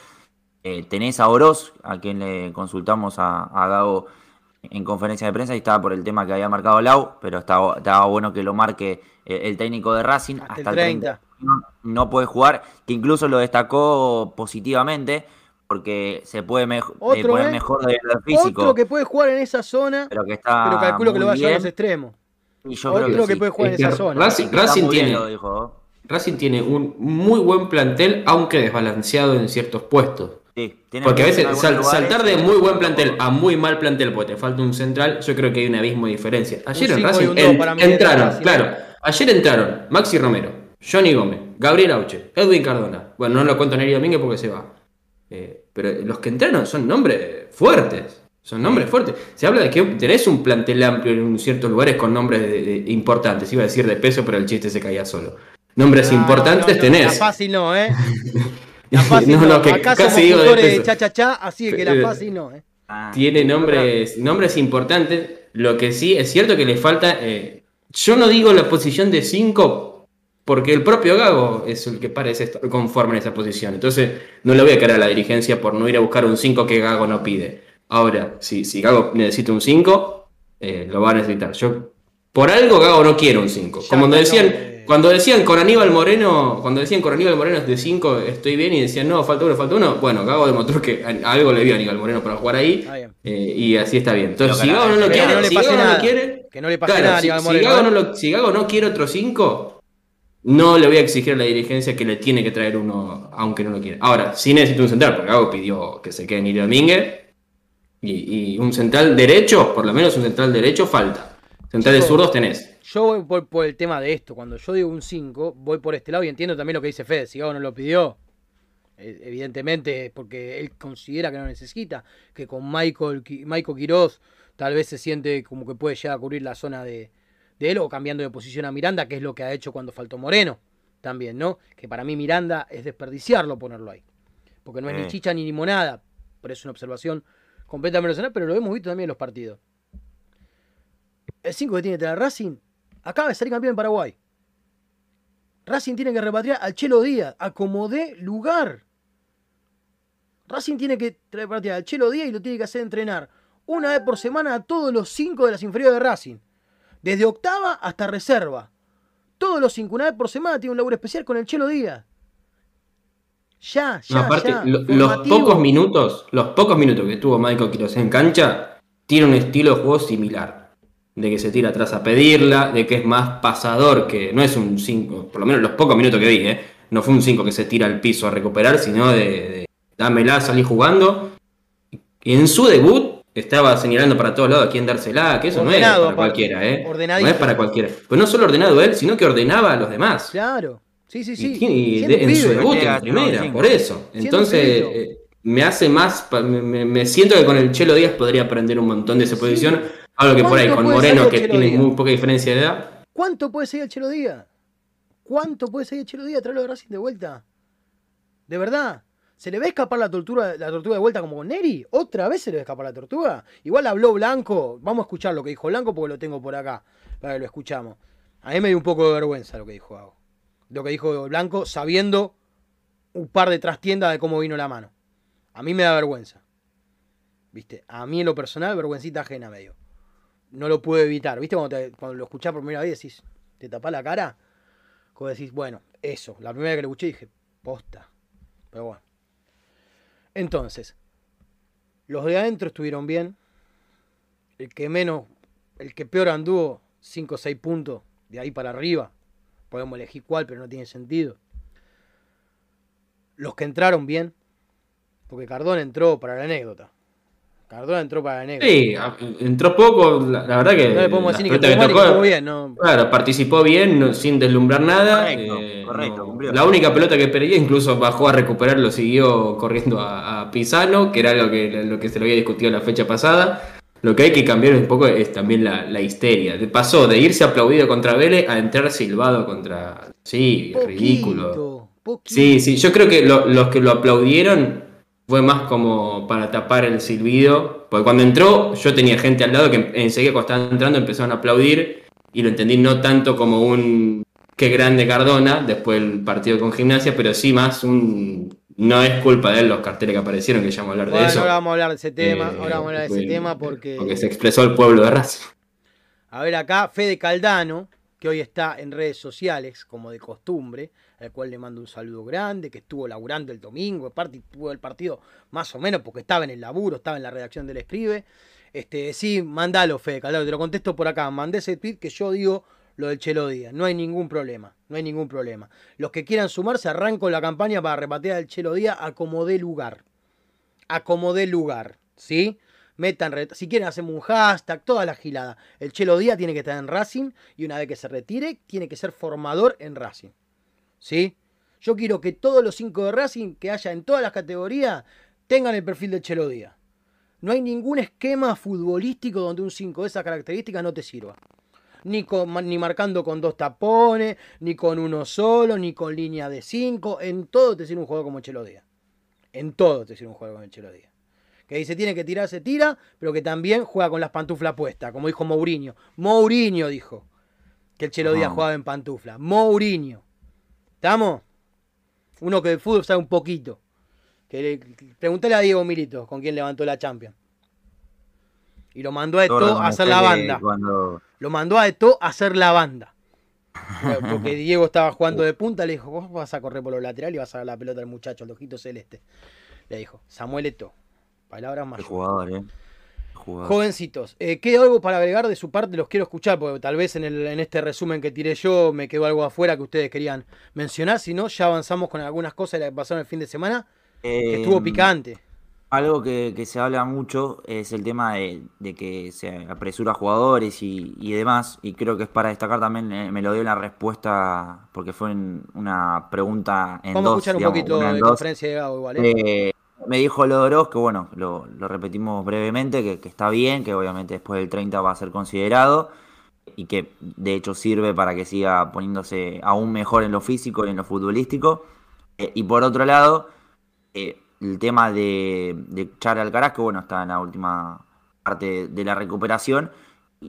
Speaker 4: Eh, tenés a Oroz, a quien le consultamos a, a Gago en conferencia de prensa y estaba por el tema que había marcado Lau, pero estaba, estaba bueno que lo marque eh, el técnico de Racing
Speaker 2: Hasta
Speaker 4: hasta,
Speaker 2: el
Speaker 4: el 30.
Speaker 2: 30.
Speaker 4: No, no puede jugar, que incluso lo destacó positivamente porque se puede eh,
Speaker 2: Otro,
Speaker 4: poner
Speaker 2: ¿eh?
Speaker 4: mejor de lo físico,
Speaker 2: Otro que puede jugar en esa zona,
Speaker 4: pero que está
Speaker 2: pero calculo que lo va a llevar a los extremos.
Speaker 4: y yo
Speaker 2: Otro
Speaker 4: creo que,
Speaker 2: que
Speaker 4: sí.
Speaker 2: puede jugar en
Speaker 3: Es que
Speaker 2: esa zona.
Speaker 3: Racing, Racing
Speaker 4: bien,
Speaker 3: tiene,
Speaker 4: lo dijo.
Speaker 3: Racing tiene un muy buen plantel, aunque desbalanceado en ciertos puestos.
Speaker 4: Sí,
Speaker 3: Porque a
Speaker 4: en
Speaker 3: veces
Speaker 4: algunos
Speaker 3: sal-
Speaker 4: lugares,
Speaker 3: saltar de
Speaker 4: eh,
Speaker 3: muy buen plantel a muy mal plantel porque te falta un central, yo creo que hay un abismo de diferencia. Ayer en Racing en- entraron, claro, ayer entraron Maxi Romero, Johnny Gómez, Gabriel Auche, Edwin Cardona. Bueno, no lo cuento Neri Domínguez porque se va. Eh, pero los que entraron son nombres fuertes. Son nombres fuertes. Se habla de que tenés un plantel amplio en ciertos lugares con nombres de- de- importantes. Iba a decir de peso, pero el chiste se caía solo. Nombres
Speaker 2: No,
Speaker 3: importantes
Speaker 2: no, no,
Speaker 3: tenés.
Speaker 2: La fácil no, ¿eh? La fácil
Speaker 3: No,
Speaker 2: no.
Speaker 3: no, que
Speaker 2: Acá
Speaker 3: casi
Speaker 2: somos
Speaker 3: digo de
Speaker 2: de así que la
Speaker 3: Eh,
Speaker 2: fácil no, ¿eh?
Speaker 4: ah,
Speaker 3: Tiene nombres, nombres importantes. Lo que sí es cierto que le falta. eh, yo no digo la posición de 5 porque el propio Gago es el que parece estar conforme en esa posición. Entonces no le voy a caer a la dirigencia por no ir a buscar un 5 que Gago no pide. Ahora, si, si Gago necesita un 5, eh, lo va a necesitar. Yo por algo Gago no quiere un 5.
Speaker 2: Ya
Speaker 3: Como cuando decían,
Speaker 2: eh.
Speaker 3: cuando decían con Aníbal Moreno, cuando decían con Aníbal Moreno es de 5 estoy bien y decían no, falta uno, falta uno. Bueno, Gago demostró que algo le vio a Aníbal Moreno para jugar ahí. Eh, y así está bien. Entonces, si Gago no lo quiere,
Speaker 2: que no le
Speaker 3: si
Speaker 2: pase
Speaker 3: Gago no
Speaker 2: nada.
Speaker 3: lo quiere,
Speaker 2: Que no le pase
Speaker 3: claro,
Speaker 2: nada a
Speaker 3: si,
Speaker 2: Aníbal
Speaker 3: si
Speaker 2: Moreno,
Speaker 3: Gago no lo- si Gago no quiere otro 5, no le voy a exigir a la dirigencia que le tiene que traer uno, aunque no lo quiera. Ahora, sí necesito un central, porque Gago pidió que se quede Nilo Domínguez. Y, y un central derecho, por lo menos un central derecho, falta. Centrales zurdos tenés.
Speaker 2: Yo voy por, por el tema de esto. Cuando yo digo un 5, voy por este lado y entiendo también lo que dice Fede. Si Gago no lo pidió, eh, evidentemente es porque él considera que no necesita. Que con Michael, Michael Quiroz tal vez se siente como que puede llegar a cubrir la zona de, de él o cambiando de posición a Miranda, que es lo que ha hecho cuando faltó Moreno. También, ¿no? Que para mí Miranda es desperdiciarlo ponerlo ahí. Porque no es ni chicha ni limonada. Pero es una observación completamente personal, pero lo hemos visto también en los partidos. El 5 que tiene que tener Racing acaba de salir campeón en Paraguay. Racing tiene que repatriar al Chelo Díaz, a como dé lugar. Racing tiene que repatriar al Chelo Díaz y lo tiene que hacer entrenar una vez por semana a todos los cinco de las inferiores de Racing. Desde octava hasta reserva. Todos los cinco, una vez por semana, tiene un laburo especial con el Chelo Díaz. Ya, ya,
Speaker 3: No, aparte,
Speaker 2: ya.
Speaker 3: lo- los pocos minutos, los pocos minutos que tuvo Michael Quiroz en cancha, tiene un estilo de juego similar. De que se tira atrás a pedirla, de que es más pasador, que no es un 5, por lo menos los pocos minutos que vi, ¿eh? no fue un 5 que se tira al piso a recuperar, sino de, de dámela, salí jugando. En su debut estaba señalando para todos lados a quién dársela, que eso no es para
Speaker 2: aparte.
Speaker 3: cualquiera, ¿eh? No
Speaker 2: Ordenadito.
Speaker 3: es para cualquiera. Pues no solo ordenado él, sino que ordenaba a los demás.
Speaker 2: Claro. Sí, sí, sí.
Speaker 3: Y de- en su debut en primera, por eso. Entonces, eh, me hace más. Me, me- siento que con el Chelo Díaz podría aprender un montón de esa
Speaker 2: Sí.
Speaker 3: posición. Algo que por ahí
Speaker 2: ¿Cuánto
Speaker 3: con Moreno, que tiene
Speaker 2: Díaz?
Speaker 3: muy poca diferencia de edad.
Speaker 2: ¿Cuánto puede seguir el Chelo Díaz? ¿Cuánto puede seguir el Chelo Díaz? Traerlo de Racing de vuelta. De verdad. ¿Se le va a escapar la tortuga, la tortuga de vuelta como con Neri? ¿Otra vez se le va a escapar la tortuga? Igual habló Blanco. Vamos a escuchar lo que dijo Blanco porque lo tengo por acá. Para que lo escuchamos. A mí me dio un poco de vergüenza lo que dijo Gago. Lo que dijo Blanco sabiendo un par de trastiendas de cómo vino la mano. A mí me da vergüenza. ¿Viste? A mí en lo personal, vergüencita ajena me dio. No lo puedo evitar. ¿Viste? Cuando, te- cuando lo escuchás por primera vez decís, te tapás la cara. Como decís, bueno, eso. La primera vez que lo escuché dije, posta. Pero bueno. Entonces, los de adentro estuvieron bien. El que menos, el que peor anduvo, 5 o 6 puntos de ahí para arriba. Podemos elegir cuál, pero no tiene sentido. Los que entraron bien, porque Cardón entró para la anécdota. Cardón entró para anécdota.
Speaker 3: Sí, entró poco. La, la verdad que.
Speaker 2: no le podemos decir ni que que
Speaker 3: tocó-
Speaker 2: estuvo bien, ¿no?
Speaker 3: Claro, participó bien, no- sin deslumbrar nada.
Speaker 4: Correcto,
Speaker 3: eh,
Speaker 4: correcto,
Speaker 3: no-
Speaker 4: cumplió.
Speaker 3: la única pelota que perdía, incluso bajó a recuperarlo, siguió corriendo a, a Pisano, que era lo que, lo que se lo había discutido la fecha pasada. Lo que hay que cambiar un poco es también la, la histeria. De- Pasó de irse aplaudido contra Vélez a entrar silbado contra. Sí, ridículo.
Speaker 2: Poquito.
Speaker 3: Sí, sí, yo creo que lo- los que lo aplaudieron fue más como para tapar el silbido. Porque cuando entró, yo tenía gente al lado que enseguida cuando estaba entrando empezaron a aplaudir y lo entendí no tanto como un qué grande Cardona después del partido con Gimnasia, pero sí más un no es culpa de él los carteles que aparecieron, que ya vamos a hablar de eso.
Speaker 2: Ahora vamos a hablar de ese tema, eh, ahora vamos a hablar de ese tema porque...
Speaker 3: Porque se expresó el pueblo de Racing.
Speaker 2: A ver acá, Fede Caldano, que hoy está en redes sociales, como de costumbre, al cual le mando un saludo grande, que estuvo laburando el domingo, aparte tuvo el partido más o menos porque estaba en el laburo, estaba en la redacción del Escribe. Este, sí, mandalo, Fede Caldano, te lo contesto por acá, mandé ese tweet que yo digo lo del Chelo Díaz, no hay ningún problema, no hay ningún problema. Los que quieran sumarse, arranco la campaña para repatear al Chelo Díaz a como lugar. A como lugar, ¿sí? Metan, si quieren hacemos un hashtag, toda la gilada. El Chelo Díaz tiene que estar en Racing y una vez que se retire, tiene que ser formador en Racing. ¿Sí? Yo quiero que todos los cinco de Racing que haya en todas las categorías tengan el perfil del Chelo Díaz. No hay ningún esquema futbolístico donde un 5 de esas características no te sirva. Ni, ni marcando con dos tapones, ni con uno solo, ni con línea de 5. En todo te sirve un juego como Chelo Díaz. En todo te sirve un juego como el Chelo Díaz que dice tiene que tirar, se tira, pero que también juega con las pantuflas puestas, como dijo Mourinho. Mourinho dijo que el Chelo Díaz jugaba en pantufla. Mourinho. ¿Estamos? Uno que de fútbol sabe un poquito. Que Pregúntale a Diego Milito con quién levantó la Champions. Y lo mandó a Eto a hacer la banda. Lo mandó a Eto a hacer la banda. Porque Diego estaba jugando de punta, le dijo, vos vas a correr por los laterales y vas a dar la pelota al muchacho, al ojito celeste. Le dijo, Samuel Eto, Palabras más.
Speaker 4: jugador, ¿eh?
Speaker 2: Jovencitos, eh, ¿queda algo para agregar de su parte? Los quiero escuchar, porque tal vez en, el, en este resumen que tiré yo me quedó algo afuera que ustedes querían mencionar. Si no, ya avanzamos con algunas cosas de que pasaron el fin de semana, que estuvo em, picante.
Speaker 4: Algo que, se habla mucho es el tema de, que se apresura a jugadores y, demás, y creo que es para destacar también, eh, me lo dio la respuesta, porque fue en una pregunta en
Speaker 2: Vamos a escuchar un poquito de conferencia de Gago igual, ¿eh?
Speaker 4: eh me dijo Lodoros que, bueno, lo, repetimos brevemente, que, está bien, que obviamente después del 30 va a ser considerado y que de hecho sirve para que siga poniéndose aún mejor en lo físico y en lo futbolístico. Eh, y por otro lado, eh, el tema de, de Alcaraz, que bueno, está en la última parte de la recuperación,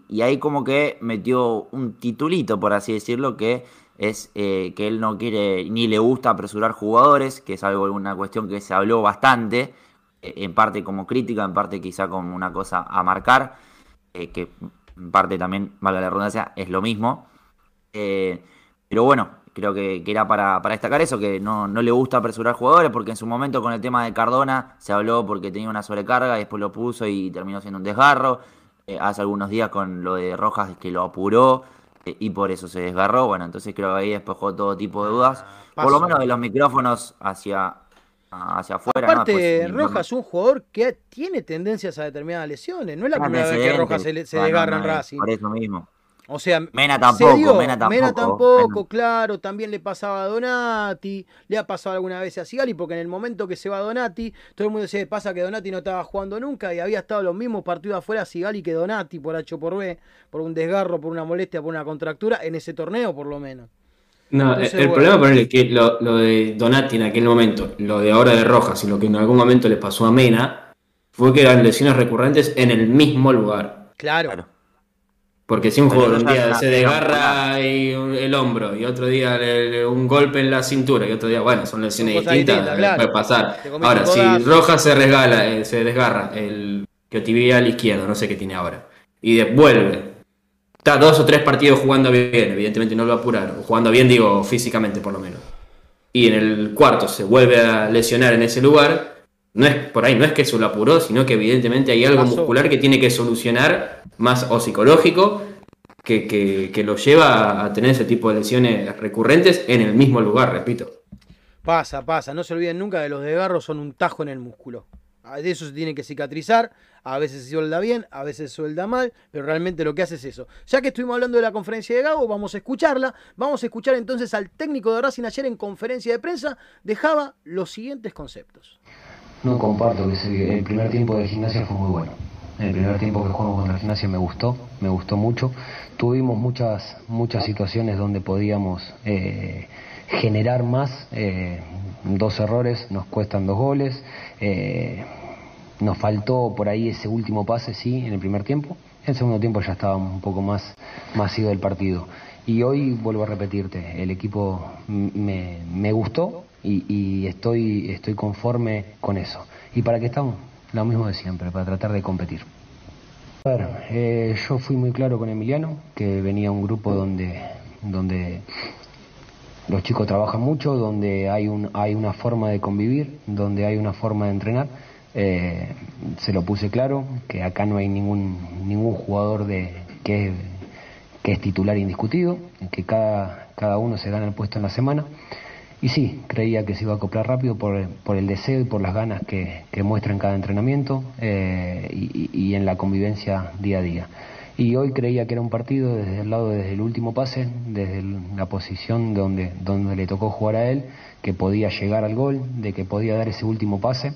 Speaker 4: y ahí como que metió un titulito, por así decirlo, que es eh, que él no quiere ni le gusta apresurar jugadores, que es algo una cuestión que se habló bastante, eh, en parte como crítica, en parte quizá como una cosa a marcar, eh, que en parte también, valga la redundancia, es lo mismo. pero bueno, creo que, era para, destacar eso, que no, no, le gusta apresurar jugadores, porque en su momento con el tema de Cardona se habló porque tenía una sobrecarga y después lo puso y terminó siendo un desgarro. hace algunos días con lo de Rojas que lo apuró y por eso se desgarró. Bueno, entonces creo que ahí despejó todo tipo de dudas, por lo menos de los micrófonos hacia, hacia afuera.
Speaker 2: Aparte, pues, Rojas es un jugador que tiene tendencias a determinadas lesiones. No es la primera vez que Rojas se, se desgarra en Racing.
Speaker 4: Por eso mismo.
Speaker 2: O sea,
Speaker 4: Mena tampoco, Mena tampoco.
Speaker 2: Mena tampoco, claro, también le pasaba a Donati, le ha pasado alguna vez a Sigali, porque en el momento que se va Donati, todo el mundo dice, pasa que Donati no estaba jugando nunca y había estado los mismos partidos afuera Sigali que Donati por H por B, por un desgarro, por una molestia, por una contractura, en ese torneo por lo menos.
Speaker 3: No, el problema por es que lo, de Donati en aquel momento, lo de ahora de Rojas y lo que en algún momento le pasó a Mena, fue que eran lesiones recurrentes en el mismo lugar.
Speaker 2: claro.
Speaker 3: Porque si un jugador un día se desgarra y el hombro y otro día un golpe en la cintura y otro día, bueno, son lesiones distintas, puede pasar. Ahora, si Rojas se resgala, eh, se desgarra el que al izquierdo, no sé qué tiene ahora, y vuelve, está dos o tres partidos jugando bien, evidentemente no lo apuraron, jugando bien digo físicamente por lo menos, y en el cuarto se vuelve a lesionar en ese lugar, no es por ahí, no es que se lo apuró, sino que evidentemente hay algo muscular que tiene que solucionar, más o psicológico, que, que, lo lleva a tener ese tipo de lesiones recurrentes en el mismo lugar, repito.
Speaker 2: Pasa, pasa, no se olviden nunca de los desgarros son un tajo en el músculo. De eso se tiene que cicatrizar, a veces se suelda bien, a veces se suelda mal, pero realmente lo que hace es eso. Ya que estuvimos hablando de la conferencia de Gago, vamos a escucharla. Vamos a escuchar entonces al técnico de Racing ayer en conferencia de prensa, dejaba los siguientes conceptos
Speaker 5: no comparto que el primer tiempo de gimnasia fue muy bueno. El primer tiempo que jugamos contra gimnasia me gustó, me gustó mucho. Tuvimos muchas, muchas situaciones donde podíamos eh, generar más. dos errores nos cuestan dos goles. nos faltó por ahí ese último pase, sí, en el primer tiempo. En el segundo tiempo ya estábamos un poco más, más ido del partido. Y hoy vuelvo a repetirte, el equipo me, me gustó y, y, estoy, estoy conforme con eso. ¿Y para qué estamos? Lo mismo de siempre, para tratar de competir. A ver, eh, yo fui muy claro con Emiliano, que venía un grupo donde, donde los chicos trabajan mucho, donde hay, un, hay una forma de convivir, donde hay una forma de entrenar. Eh, se lo puse claro, que acá no hay ningún, ningún jugador de, que que es titular indiscutido, que cada, cada uno se gana el puesto en la semana. Y sí, creía que se iba a acoplar rápido por, por el deseo y por las ganas que, que muestra en cada entrenamiento eh, y, en la convivencia día a día. Y hoy creía que era un partido desde el lado, desde el último pase, desde la posición donde, donde le tocó jugar a él, que podía llegar al gol, de que podía dar ese último pase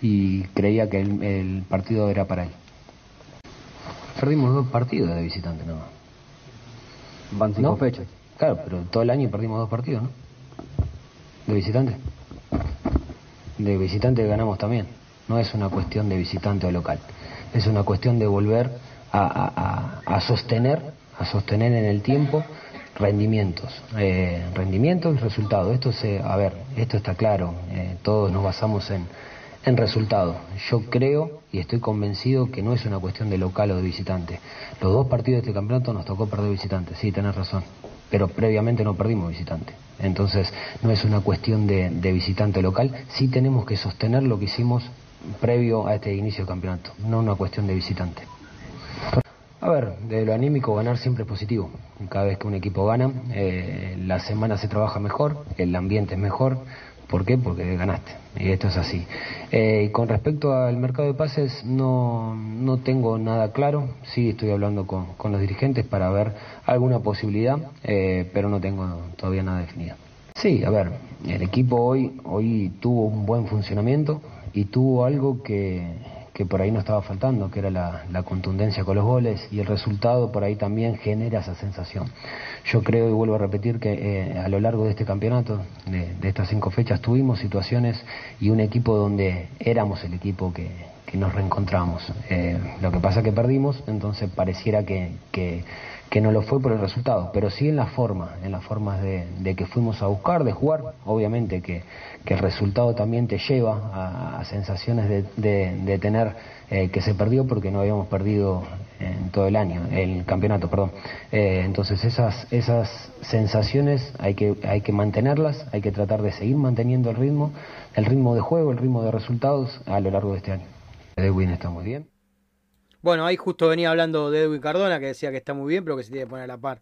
Speaker 5: y creía que el, el partido era para él. Perdimos dos partidos de visitante, ¿no?
Speaker 2: Van cinco fechas.
Speaker 5: Claro, pero todo el año perdimos dos partidos, ¿no? De visitante. De visitante ganamos también. No es una cuestión de visitante o local. Es una cuestión de volver a, a, sostener, a sostener en el tiempo rendimientos, eh, rendimientos y resultados. Esto se, a ver, esto está claro. Eh, todos nos basamos en, en resultados. Yo creo y estoy convencido que no es una cuestión de local o de visitante. Los dos partidos de este campeonato nos tocó perder visitante, sí, tenés razón, pero previamente no perdimos visitante. Entonces no es una cuestión de, de visitante local, sí tenemos que sostener lo que hicimos previo a este inicio de campeonato, no una cuestión de visitante. A ver, de lo anímico ganar siempre es positivo. Cada vez que un equipo gana, eh, la semana se trabaja mejor, el ambiente es mejor, ¿Por qué? Porque ganaste. Y esto es así. Eh, con respecto al mercado de pases, no, no tengo nada claro. Sí estoy hablando con, con los dirigentes para ver alguna posibilidad, eh, pero no tengo todavía nada definido. Sí, a ver, el equipo hoy, hoy tuvo un buen funcionamiento y tuvo algo que, que por ahí no estaba faltando, que era la, contundencia con los goles y el resultado por ahí también genera esa sensación. Yo creo y vuelvo a repetir que eh, a lo largo de este campeonato, de, estas cinco fechas, tuvimos situaciones y un equipo donde éramos el equipo que, nos reencontramos. Eh, lo que pasa que perdimos, entonces pareciera que que no lo fue por el resultado, pero sí en la forma, en las formas de, que fuimos a buscar, de jugar, obviamente que, el resultado también te lleva a, sensaciones de, tener eh, que se perdió porque no habíamos perdido en todo el año, el campeonato, perdón. Eh, entonces esas, esas sensaciones hay que, hay que mantenerlas, hay que tratar de seguir manteniendo el ritmo, el ritmo de juego, el ritmo de resultados a lo largo de este año. Edwin está muy bien.
Speaker 2: Bueno, ahí justo venía hablando de Edwin Cardona, que decía que está muy bien, pero que se tiene que poner a la par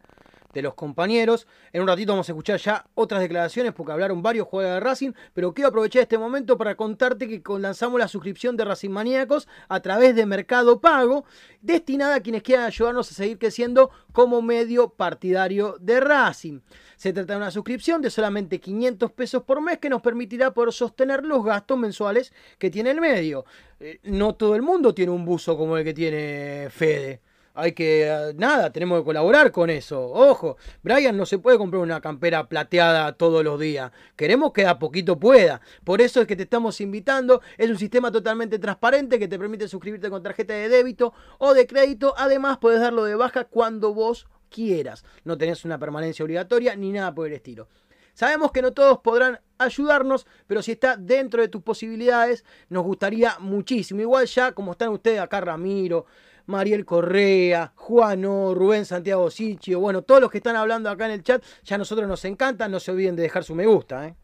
Speaker 2: de los compañeros. En un ratito vamos a escuchar ya otras declaraciones porque hablaron varios jugadores de Racing, pero quiero aprovechar este momento para contarte que lanzamos la suscripción de Racing Maníacos a través de Mercado Pago, destinada a quienes quieran ayudarnos a seguir creciendo como medio partidario de Racing. Se trata de una suscripción de solamente 500 pesos por mes que nos permitirá poder sostener los gastos mensuales que tiene el medio. Eh, no todo el mundo tiene un buzo como el que tiene Fede hay que, nada, tenemos que colaborar con eso. Ojo, Brian no se puede comprar una campera plateada todos los días. Queremos que a poquito pueda. Por eso es que te estamos invitando. Es un sistema totalmente transparente que te permite suscribirte con tarjeta de débito o de crédito. Además, puedes darlo de baja cuando vos quieras. No tenés una permanencia obligatoria ni nada por el estilo. Sabemos que no todos podrán ayudarnos, pero si está dentro de tus posibilidades, nos gustaría muchísimo. Igual ya, como están ustedes acá, Ramiro, Mariel Correa, Juano, Rubén Santiago Sichio, bueno, todos los que están hablando acá en el chat, ya a nosotros nos encantan, no se olviden de dejar su me gusta, ¿eh?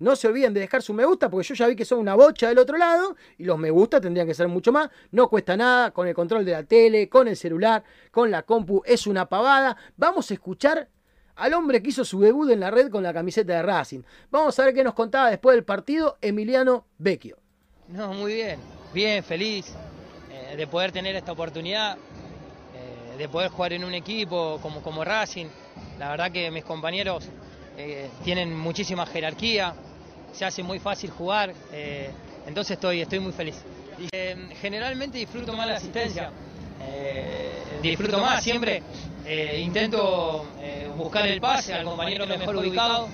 Speaker 2: No se olviden de dejar su me gusta porque yo ya vi que son una bocha del otro lado y los me gusta tendrían que ser mucho más. No cuesta nada con el control de la tele, con el celular, con la compu. Es una pavada. Vamos a escuchar al hombre que hizo su debut en la red con la camiseta de Racing. Vamos a ver qué nos contaba después del partido Emiliano Vecchio.
Speaker 6: No, muy bien. Bien, feliz. Eh, de poder tener esta oportunidad, eh, de poder jugar en un equipo como, como Racing. La verdad que mis compañeros eh, tienen muchísima jerarquía, se hace muy fácil jugar, entonces estoy, estoy muy feliz. generalmente disfruto más la asistencia, disfruto más siempre, intento buscar el pase al compañero mejor ubicado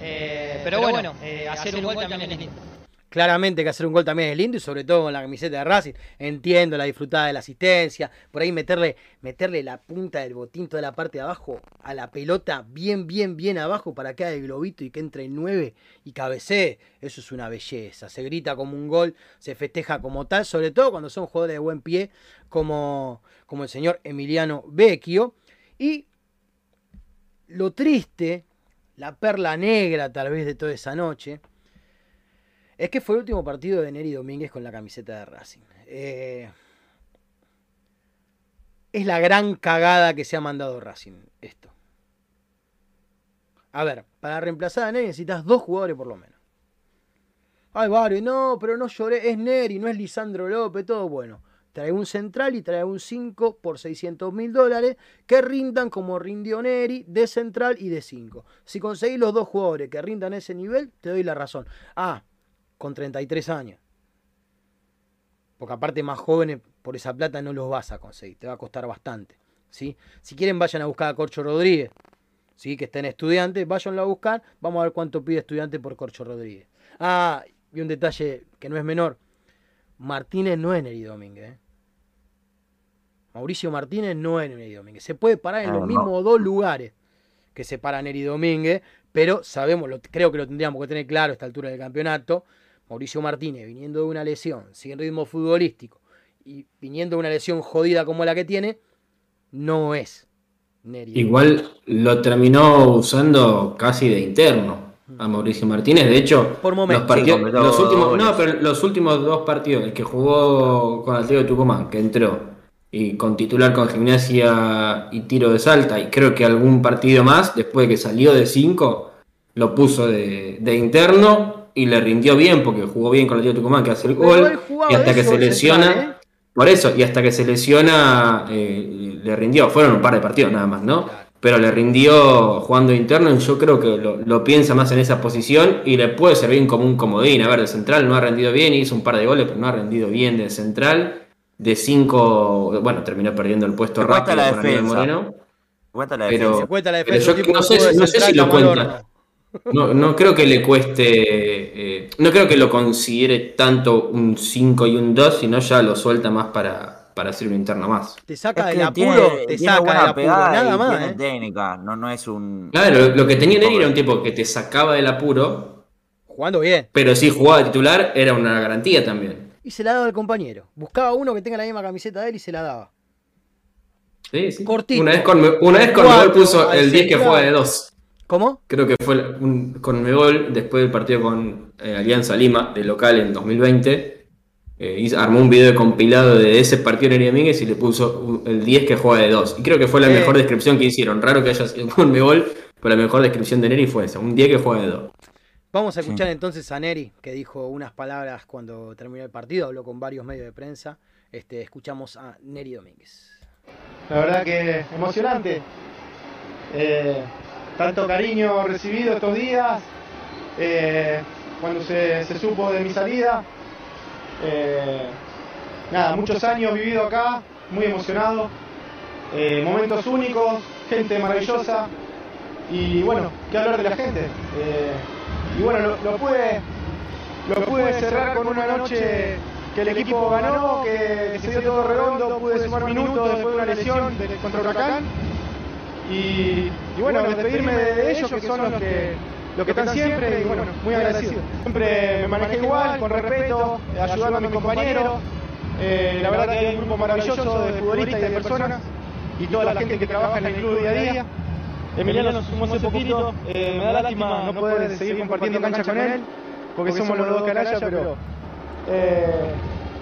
Speaker 6: Eh, pero, bueno, eh, hacer un gol también es lindo.
Speaker 2: Claramente que hacer un gol también es lindo y sobre todo con la camiseta de Racing. Entiendo la disfrutada de la asistencia. Por ahí meterle, meterle la punta del botín toda la parte de abajo a la pelota bien, bien, bien abajo para que haga el globito y que entre el 9 y cabecee. Eso es una belleza. Se grita como un gol, se festeja como tal, sobre todo cuando son jugadores de buen pie como, como el señor Emiliano Vecchio. Y lo triste, la perla negra tal vez de toda esa noche es que fue el último partido de Neri Domínguez con la camiseta de Racing. Eh, es la gran cagada que se ha mandado Racing esto. A ver, para reemplazar a Neri necesitas dos jugadores por lo menos. Ay, varios, no, pero no lloré, es Neri, no es Lisandro López, todo bueno. Trae un central y trae un 5 por 600 mil dólares que rindan como rindió Neri de central y de 5. Si conseguís los dos jugadores que rindan ese nivel, te doy la razón. Ah, con 33 años. Porque aparte más jóvenes por esa plata no los vas a conseguir, te va a costar bastante. ¿sí? Si quieren vayan a buscar a Corcho Rodríguez, ¿sí? que estén estudiantes, váyanlo a buscar, vamos a ver cuánto pide estudiante por Corcho Rodríguez. Ah, y un detalle que no es menor, Martínez no es Neri Domínguez. ¿eh? Mauricio Martínez no es Neri Domínguez. Se puede parar en los mismos dos lugares que se para Neri Domínguez, pero sabemos, lo, creo que lo tendríamos que tener claro a esta altura del campeonato, Mauricio Martínez, viniendo de una lesión, sin ritmo futbolístico y viniendo de una lesión jodida como la que tiene, no es Neri.
Speaker 3: Igual lo terminó usando casi de interno a Mauricio Martínez. De hecho,
Speaker 2: Por
Speaker 3: los,
Speaker 2: momentos.
Speaker 3: partidos-
Speaker 4: Sí,
Speaker 3: los últimos,
Speaker 4: goles.
Speaker 3: no, pero los últimos dos partidos, el que jugó con Atlético de Tucumán, que entró, y con titular con Gimnasia y Tiro de Salta, y creo que algún partido más, después de que salió de 5, lo puso de, de interno y le rindió bien, porque jugó bien con Atlético de Tucumán, que hace el gol, y hasta que se
Speaker 2: el
Speaker 3: lesiona...
Speaker 2: central, ¿eh?
Speaker 3: Por eso, y hasta que se lesiona, eh, le rindió. Fueron un par de partidos nada más, ¿no? Pero le rindió jugando interno y yo creo que lo, lo piensa más en esa posición y le puede servir como un comodín. A ver, de central no ha rendido bien, hizo un par de goles, pero no ha rendido bien de central. De cinco, bueno, terminó perdiendo el puesto rápido
Speaker 4: la defensa.
Speaker 3: Moreno.
Speaker 4: Cuenta la
Speaker 3: Pero-
Speaker 4: defensa.
Speaker 2: Se cuenta la
Speaker 3: pero
Speaker 2: defensa.
Speaker 3: yo no sé si-
Speaker 2: de
Speaker 3: no sé
Speaker 2: central
Speaker 3: si lo
Speaker 2: el
Speaker 3: cuenta. No, no creo que le cueste, eh, no creo que lo considere tanto un 5 y un 2, sino ya lo suelta más para, para hacer un interno más.
Speaker 2: Te saca
Speaker 4: Es
Speaker 2: del apuro,
Speaker 4: tiene,
Speaker 2: te
Speaker 4: tiene
Speaker 2: saca del apuro,
Speaker 4: pegada
Speaker 2: nada más.
Speaker 4: tiene
Speaker 2: ¿eh?
Speaker 4: técnica, no, no es un...
Speaker 3: Claro, lo, lo que tenía Neri era un tipo que te sacaba del apuro,
Speaker 2: Jugando bien.
Speaker 3: pero si jugaba de titular era una garantía también.
Speaker 2: Y se la daba al compañero. Buscaba uno que tenga la misma camiseta de él y se la daba.
Speaker 3: Sí, sí.
Speaker 2: Cortito.
Speaker 3: Una vez con, una vez con
Speaker 2: Cuatro,
Speaker 3: puso el 10 que juega de 2.
Speaker 2: ¿Cómo?
Speaker 3: Creo que fue un, con Mebol, después del partido con eh, Alianza Lima, de local en 2020. eh, hizo- armó un video compilado de ese partido de Neri Domínguez y le puso el 10 que juega de 2. Y creo que fue la
Speaker 2: Sí.
Speaker 3: mejor descripción que hicieron. Raro que haya sido con Mebol, pero la mejor descripción de Neri fue esa. Un 10 que juega de 2.
Speaker 2: Vamos a escuchar entonces a Neri, que dijo unas palabras cuando terminó el partido, habló con varios medios de prensa. Este, escuchamos a Neri Domínguez.
Speaker 7: La verdad que emocionante. Eh, tanto cariño recibido estos días. eh, cuando se, se supo de mi salida. Eh, nada, muchos años vivido acá, muy emocionado. eh, momentos únicos, gente maravillosa. Y bueno, qué hablar de la gente. Y bueno, lo, pude, lo pude cerrar con una noche que el equipo ganó, que se dio todo redondo, pude sumar minutos después de una lesión contra Huracán. Y, y bueno, despedirme de, ellos, que son los que, los que están siempre, y bueno, muy agradecido. Siempre me manejé igual, con respeto, eh, ayudando a mis compañeros. Eh, la verdad que hay un grupo maravilloso de futbolistas y de personas, y toda la gente que trabaja en el club día a día. Emiliano nos sumó hace poquito, eh, me da lástima no poder seguir compartiendo cancha con él, porque somos los dos canallas, pero eh,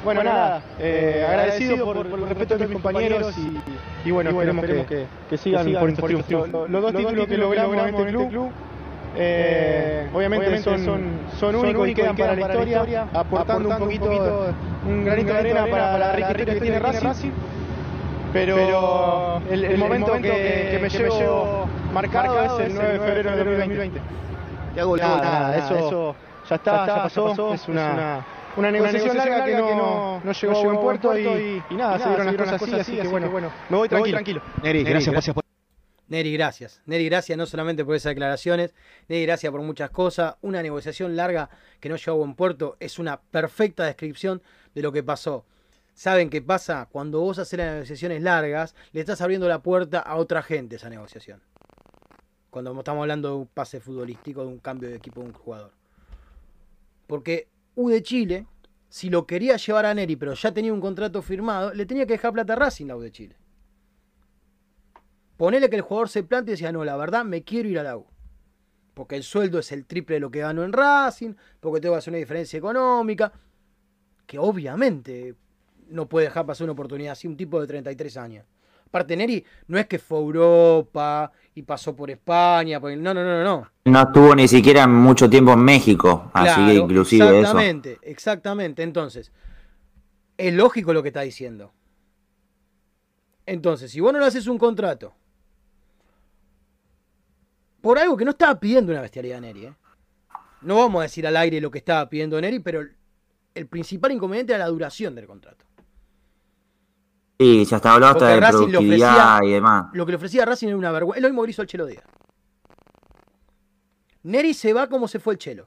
Speaker 7: bueno, nada, eh, agradecido por, por el respeto de mis compañeros y, y bueno, esperemos que, que sigan, por estos triunfos. Los, los dos títulos que logramos en este club, eh, obviamente, son, son, únicos y quedan para la historia, aportando un poquito, un granito de arena para, la rica historia que tiene Racing. Pero el, el momento que, que me llevo marcado es el 9 de febrero de 2020. Nada, nada, eso, ya está, ya pasó, es una, una negociación larga que no, no llegó a buen puerto y, y nada, se dieron las cosas así, así que bueno, me voy tranquilo.
Speaker 8: Neri, gracias, gracias por
Speaker 2: Neri, gracias. Neri, gracias no solamente por esas declaraciones, Neri, gracias por muchas cosas. Una negociación larga que no llegó a buen puerto es una perfecta descripción de lo que pasó. ¿Saben qué pasa? Cuando vos haces las negociaciones largas, le estás abriendo la puerta a otra gente esa negociación. Cuando estamos hablando de un pase futbolístico, de un cambio de equipo de un jugador. Porque U de Chile, si lo quería llevar a Neri, pero ya tenía un contrato firmado, le tenía que dejar plata a Racing la U de Chile. Ponele que el jugador se plante y decía, no, la verdad me quiero ir a la U. Porque el sueldo es el triple de lo que gano en Racing, porque tengo que hacer una diferencia económica, que obviamente no puede dejar pasar una oportunidad así un tipo de 33 años. Aparte, Neri no es que fue a Europa y pasó por España, no, no, no, no, no.
Speaker 4: No estuvo ni siquiera mucho tiempo en México, así que inclusive
Speaker 2: eso. Exactamente, exactamente. Entonces, es lógico lo que está diciendo. Entonces, si vos no le haces un contrato por algo que no estaba pidiendo una bestialidad Neri, ¿eh? No vamos a decir al aire lo que estaba pidiendo Neri, pero el principal inconveniente era la duración del contrato.
Speaker 4: Sí, ya hasta habló hasta de productividad y demás.
Speaker 2: Lo que le ofrecía a Racing era una vergüenza. Es lo mismo que hizo el Chelo Díaz. Neri se va como se fue el Chelo.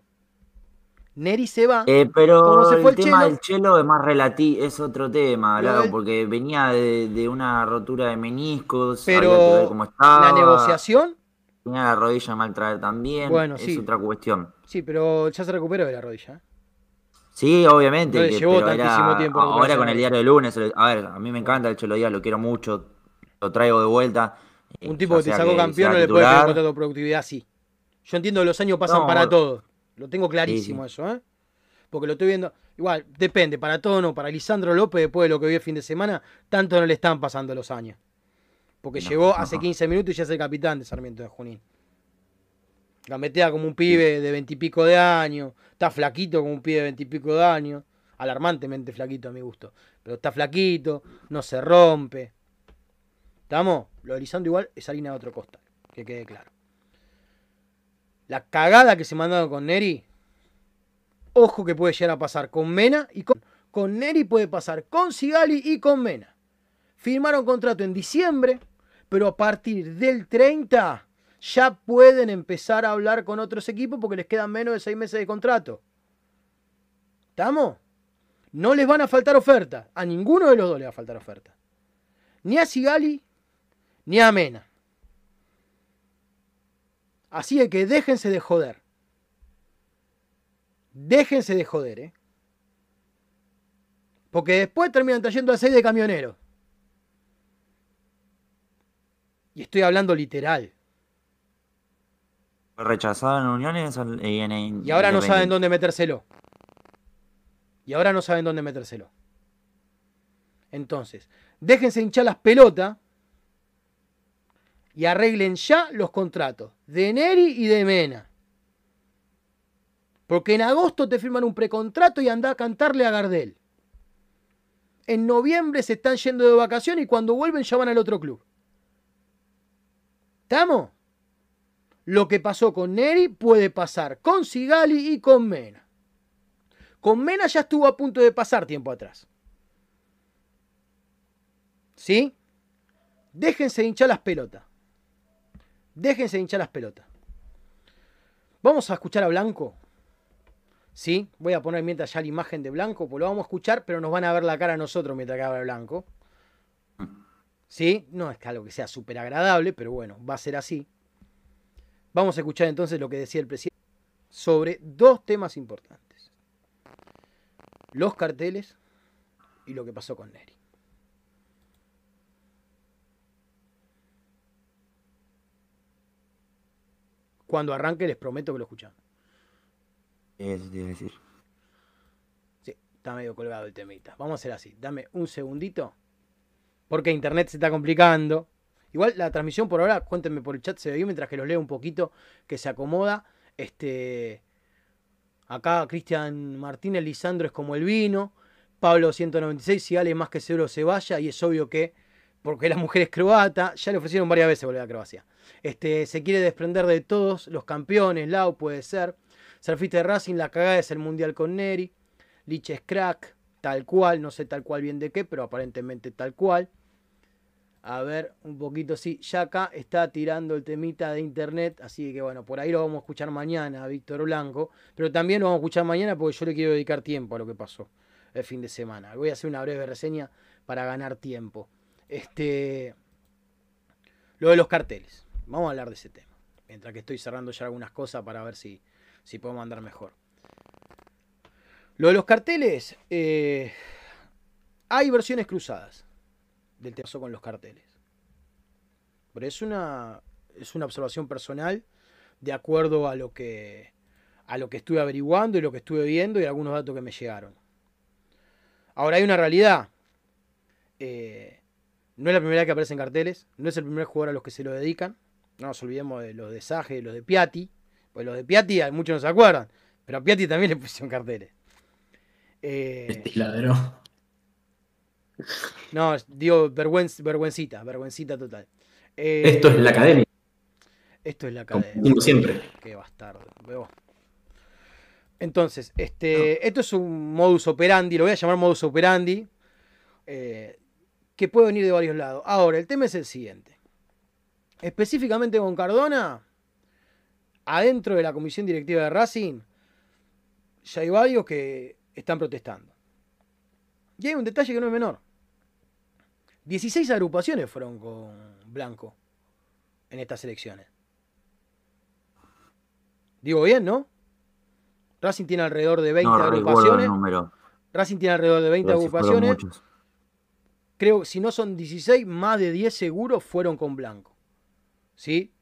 Speaker 2: Neri se va.
Speaker 4: Eh, pero se fue el, tema del Chelo es más relativo, es otro tema, porque venía de, una rotura de meniscos,
Speaker 2: pero cómo estaba. La negociación.
Speaker 4: Tenía la rodilla mal traer también. Bueno, es otra cuestión.
Speaker 2: Sí, pero ya se recuperó de la rodilla.
Speaker 4: Sí, obviamente. que, llevó tantísimo tiempo. Ahora con el diario de lunes, a ver, a mí me encanta el Chelo Díaz, lo quiero mucho, lo traigo de vuelta.
Speaker 2: Un tipo que te sacó campeón no le puede tener contrato de productividad así. Yo entiendo que los años pasan para todo. Lo tengo clarísimo eso, ¿eh? Porque lo estoy viendo. Igual, depende, para todo no. Para Lisandro López, después de lo que vi el fin de semana, tanto no le están pasando los años. Porque llegó hace 15 minutos y ya es el capitán de Sarmiento de Junín. Gambetea como un pibe de veintipico de años. Está flaquito como un pibe de veintipico de años. Alarmantemente flaquito a mi gusto. Pero está flaquito, no se rompe. ¿Estamos? Lo de igual es harina de otro costal. Que quede claro. La cagada que se mandaron con Neri. Ojo que puede llegar a pasar con Mena y con, con Neri puede pasar con Sigali y con Mena. Firmaron contrato en diciembre, pero a partir del 30 ya pueden empezar a hablar con otros equipos porque les quedan menos de seis meses de contrato. ¿Estamos? No les van a faltar ofertas. A ninguno de los dos les va a faltar oferta. Ni a Sigali, ni a Mena. Así que déjense de joder. Déjense de joder, ¿eh? Porque después terminan trayendo a seis de camioneros. Y estoy hablando literal.
Speaker 4: Rechazado en uniones
Speaker 2: y ahora no saben dónde metérselo. Y ahora no saben dónde metérselo. Entonces, déjense hinchar las pelotas y arreglen ya los contratos de Neri y de Mena. Porque en agosto te firman un precontrato y anda a cantarle a Gardel. En noviembre se están yendo de vacaciones y cuando vuelven ya van al otro club. ¿Estamos? Lo que pasó con Neri puede pasar con Sigali y con Mena. Con Mena ya estuvo a punto de pasar tiempo atrás. ¿Sí? Déjense hinchar las pelotas. Déjense hinchar las pelotas. Vamos a escuchar a Blanco. ¿Sí? Voy a poner mientras ya la imagen de Blanco, pues lo vamos a escuchar, pero nos van a ver la cara a nosotros mientras que habla Blanco. ¿Sí? No es algo que sea súper agradable, pero bueno, va a ser así. Vamos a escuchar entonces lo que decía el presidente sobre dos temas importantes. Los carteles y lo que pasó con Neri. Cuando arranque les prometo que lo escuchamos.
Speaker 4: Eso te decir.
Speaker 2: Sí, está medio colgado el temita. Vamos a hacer así. Dame un segundito. Porque internet se está complicando. Igual la transmisión por ahora, cuéntenme por el chat, se ve bien mientras que los leo un poquito, que se acomoda. Este, acá Cristian Martínez, Lisandro es como el vino. Pablo 196, si Ale más que seguro se vaya, y es obvio que, porque la mujer es croata, ya le ofrecieron varias veces volver a Croacia. Este, se quiere desprender de todos los campeones, Lau puede ser. Surfista de Racing, la cagada es el mundial con Neri. Lich es crack, tal cual, no sé tal cual bien de qué, pero aparentemente tal cual. A ver, un poquito, sí. Ya acá está tirando el temita de internet, así que bueno, por ahí lo vamos a escuchar mañana, Víctor Blanco. Pero también lo vamos a escuchar mañana porque yo le quiero dedicar tiempo a lo que pasó el fin de semana. Voy a hacer una breve reseña para ganar tiempo. Este. Lo de los carteles. Vamos a hablar de ese tema. Mientras que estoy cerrando ya algunas cosas para ver si, si podemos andar mejor. Lo de los carteles. eh, hay versiones cruzadas del teatro con los carteles. Pero es una, es una observación personal de acuerdo a lo que a lo que estuve averiguando y lo que estuve viendo y algunos datos que me llegaron. Ahora hay una realidad. Eh, no es la primera vez que aparecen carteles, no es el primer jugador a los que se lo dedican. No nos olvidemos de los de Saje y los de Piatti. Pues los de Piatti muchos no se acuerdan, pero a Piatti también le pusieron carteles. Eh. No, digo vergüenz- vergüencita, vergüencita total. Eh,
Speaker 3: Esto es la academia,
Speaker 2: Esto es la
Speaker 3: como
Speaker 2: academia.
Speaker 3: decimos siempre.
Speaker 2: Qué bastardo. veo. Entonces, este, esto es un modus operandi, lo voy a llamar modus operandi, eh, que puede venir de varios lados. Ahora, el tema es el siguiente. Específicamente con Cardona, adentro de la comisión directiva de Racing, ya hay varios que están protestando. Y hay un detalle que no es menor. 16 agrupaciones fueron con Blanco en estas elecciones. Digo bien, ¿no? Racing tiene alrededor de 20
Speaker 4: No recuerdo el
Speaker 2: agrupaciones. Racing tiene alrededor de 20
Speaker 4: pero sí fueron
Speaker 2: agrupaciones. Creo que si no son 16, más de 10 seguros fueron con Blanco. ¿Sí?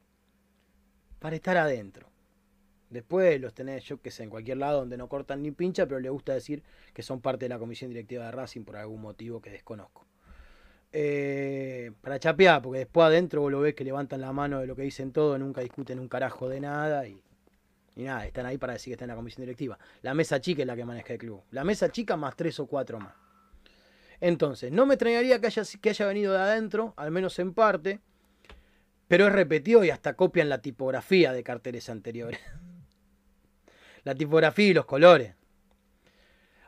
Speaker 2: Para estar adentro. Después los tenés, yo que sé, en cualquier lado donde no cortan ni pincha, pero le gusta decir que son parte de la comisión directiva de Racing por algún motivo que desconozco. Eh, para chapear, porque después adentro vos lo ves que levantan la mano de lo que dicen todo, nunca discuten un carajo de nada y, nada, están ahí para decir que están en la comisión directiva. La mesa chica es la que maneja el club. La mesa chica más tres o cuatro más. Entonces, no me extrañaría que haya, que haya venido de adentro, al menos en parte, pero es repetido y hasta copian la tipografía de carteles anteriores. la tipografía y los colores.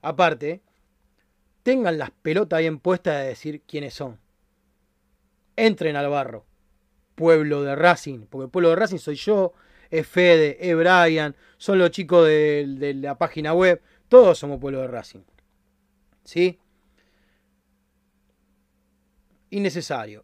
Speaker 2: Aparte, tengan las pelotas bien puestas de decir quiénes son. Entren al barro. Pueblo de Racing, porque el pueblo de Racing soy yo, es Fede, es Brian, son los chicos de, de la página web, todos somos pueblo de Racing. ¿Sí? Innecesario.